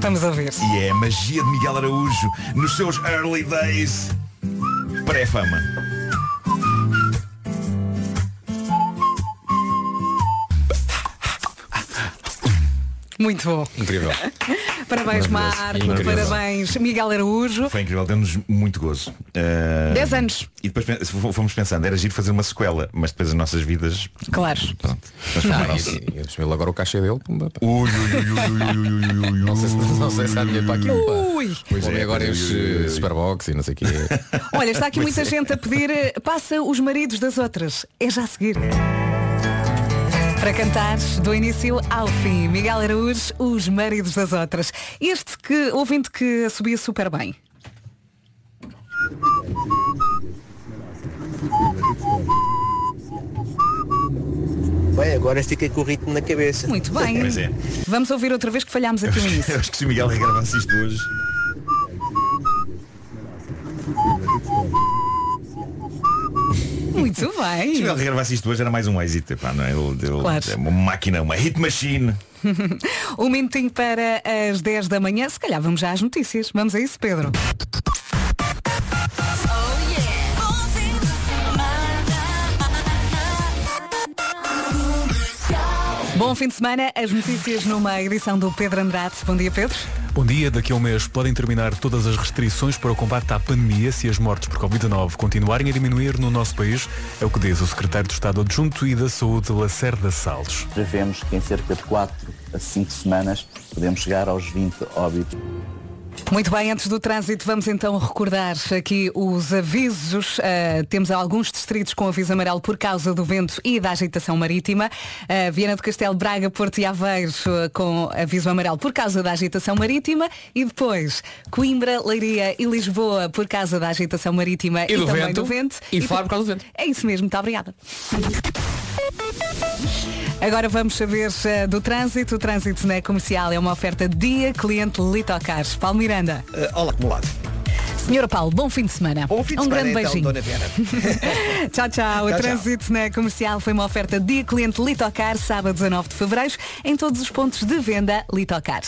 Vamos a ver. E é a magia de Miguel Araújo nos seus early days pré-fama. Muito bom. Incrível. Parabéns. Marco. Incrível. Parabéns, Miguel Araújo. Foi incrível, deu-nos muito gozo. Uh, 10 anos. E depois fomos pensando, era giro fazer uma sequela, mas depois as nossas vidas. Claro. Pronto. transformaram-se. Ele agora o cachê dele. Ui, ui, ui, ui, ui, ui, ui, ui, Não sei se, há dinheiro para aquilo. Ui. Pois é, agora é, enche ui, ui, ui. Superbox e não sei o quê. Olha, está aqui Pois muita é. gente a pedir eh, passa os maridos das outras. É já a seguir. Para cantar do início ao fim, Miguel Araújo, os maridos das outras. Este que, ouvinte que subia super bem. Bem, agora fiquei com o ritmo na cabeça. Muito bem. Pois é. Vamos ouvir outra vez que falhámos aqui no Eu início. acho que se o Miguel regravasse isto hoje. Muito Se o bem. Miguel regravasse isto hoje era mais um êxito. Epá, não é? Ele, ele- Claro. é uma máquina, uma hit machine. um minutinho para as 10 da manhã. Se calhar vamos já às notícias. Vamos a isso, Pedro. Bom fim de semana, as notícias numa edição do Pedro Andrade. Bom dia, Pedro. Bom dia, daqui a um mês podem terminar todas as restrições para o combate à pandemia se as mortes por Covid-19 continuarem a diminuir no nosso país, é o que diz o secretário de Estado Adjunto e da Saúde, Lacerda Salles. Prevemos que em cerca de 4 a 5 semanas podemos chegar aos 20 óbitos. Muito bem, antes do trânsito, vamos então recordar aqui os avisos. Uh, temos alguns distritos com aviso amarelo por causa do vento e da agitação marítima. Uh, Viana do Castelo, Braga, Porto e Aveiro uh, com aviso amarelo por causa da agitação marítima. E depois Coimbra, Leiria e Lisboa por causa da agitação marítima E do também vento. do vento. E Faro por causa do vento. É isso mesmo, muito obrigada. Agora vamos saber eh, do trânsito. O trânsito na comercial é uma oferta dia cliente Litocar. Paulo Miranda. Eh, olá, acumulado. Senhora Paulo, bom fim de semana. Bom fim de um semana, grande então, beijinho. Dona Vera. tchau, tchau. O Tchau, trânsito na comercial foi uma oferta dia cliente Litocar, sábado 19 de fevereiro, em todos os pontos de venda Litocar.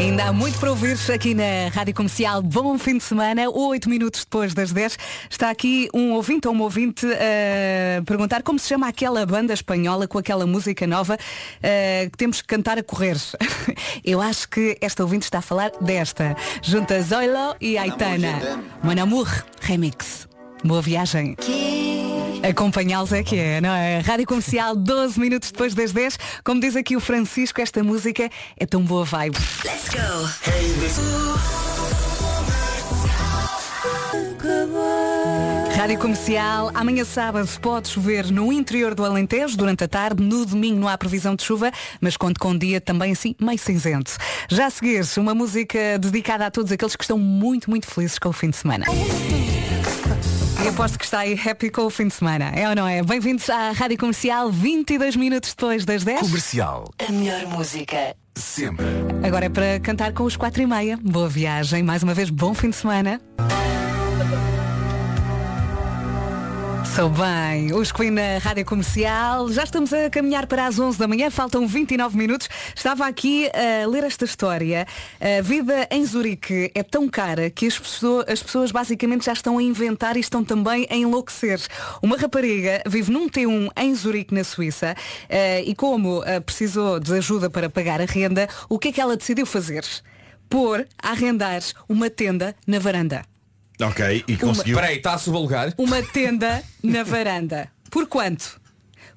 Ainda há muito para ouvir aqui na Rádio Comercial. Bom fim de semana, oito minutos depois das 10. Está aqui um ouvinte ou uma ouvinte a perguntar como se chama aquela banda espanhola com aquela música nova eh, que temos que cantar a correr. Eu acho que esta ouvinte está a falar desta. Junta Zoilo e Aitana. Mon Amour Remix. Boa viagem. Acompanhá-los é que é, não é? Rádio Comercial, 12 minutos depois das 10. Como diz aqui o Francisco, esta música é tão boa vibe. Let's go. Rádio Comercial, amanhã sábado pode chover no interior do Alentejo durante a tarde, no domingo não há previsão de chuva, mas conto com um dia também assim meio cinzento. Já a seguir, uma música dedicada a todos aqueles que estão muito, muito felizes com o fim de semana. E aposto que está aí happy com o fim de semana, é ou não é? Bem-vindos à Rádio Comercial, 22 minutos depois das 10. Comercial. A melhor música. Sempre. Agora é para cantar com os 4 e meia. Boa viagem, mais uma vez, bom fim de semana. Sou bem, os Queen na Rádio Comercial. Já estamos a caminhar para as 11 da manhã, faltam 29 minutos. Estava aqui a ler esta história. A vida em Zurique é tão cara que as pessoas, as pessoas basicamente já estão a inventar e estão também a enlouquecer. Uma rapariga vive num T1 em Zurique, na Suíça, eh, e como eh, precisou de ajuda para pagar a renda, o que é que ela decidiu fazer? Pôr a arrendar uma tenda na varanda. Ok, e conseguiu. Espera aí, está a sublugar? Uma tenda na varanda. Por quanto?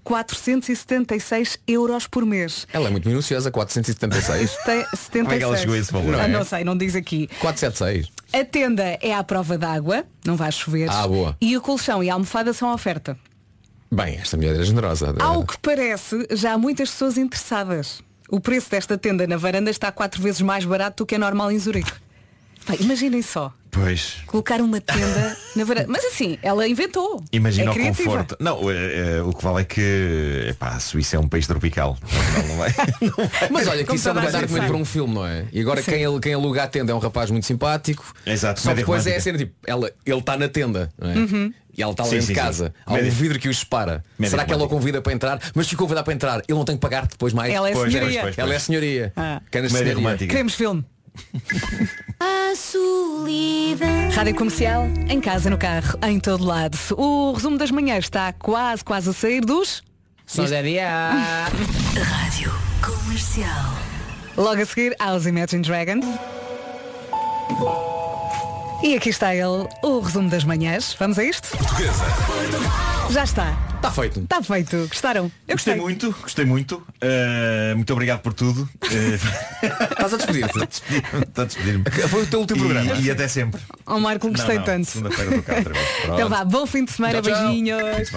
476 euros por mês. Ela é muito minuciosa, 476. Tem 76. Como é que ela chegou a esse valor? Ah, Não é? não sei, não diz aqui. 476. A tenda é à prova d'água, não vai chover. Ah, boa. E o colchão e a almofada são à oferta. Bem, esta mulher é generosa. Ao que parece, já há muitas pessoas interessadas. O preço desta tenda na varanda está quatro vezes mais barato do que é normal em Zurique. Pá, imaginem só, Pois. colocar uma tenda na varanda. Mas assim, ela inventou. Imagina é o criativa. conforto. Não, eh, eh, o que vale é que epá, a Suíça é um país tropical. Não, não vai. Mas olha, que isso é um grande argumento para um filme, não é? E agora Sim. quem, quem aluga a tenda é um rapaz muito simpático. Exato, Só depois é a romântica. cena tipo, ela, ele está na tenda, não é? Uhum. E ela está lá Sim, dentro sim, de sim. casa. Há um vidro que o separa. Será que ela o romântica. convida para entrar? Mas se o convidar para entrar, ele não tem que pagar depois mais. Ela é senhoria. pois, pois, Ela é senhoria. Ah. Romântica. Queremos filme. A solidão. Rádio Comercial, em casa, no carro, em todo lado. O resumo das manhãs está quase, quase a sair dos... Zé Dia. Rádio Comercial. Logo a seguir, aos Imagine Dragons. E aqui está ele, o resumo das manhãs. Vamos a isto? Já está. Está feito. Está feito. Gostaram? Eu Gostei gostei. muito, gostei muito. Eh, muito obrigado por tudo. Eh, Estás a despedir-te. Estou a despedir-me. Foi o teu último E- programa. E, até sempre. Ao Marco, gostei Não, não, tanto. Segunda-feira do cá outra vez. Então vá, bom fim de semana, Tchau, tchau. beijinhos.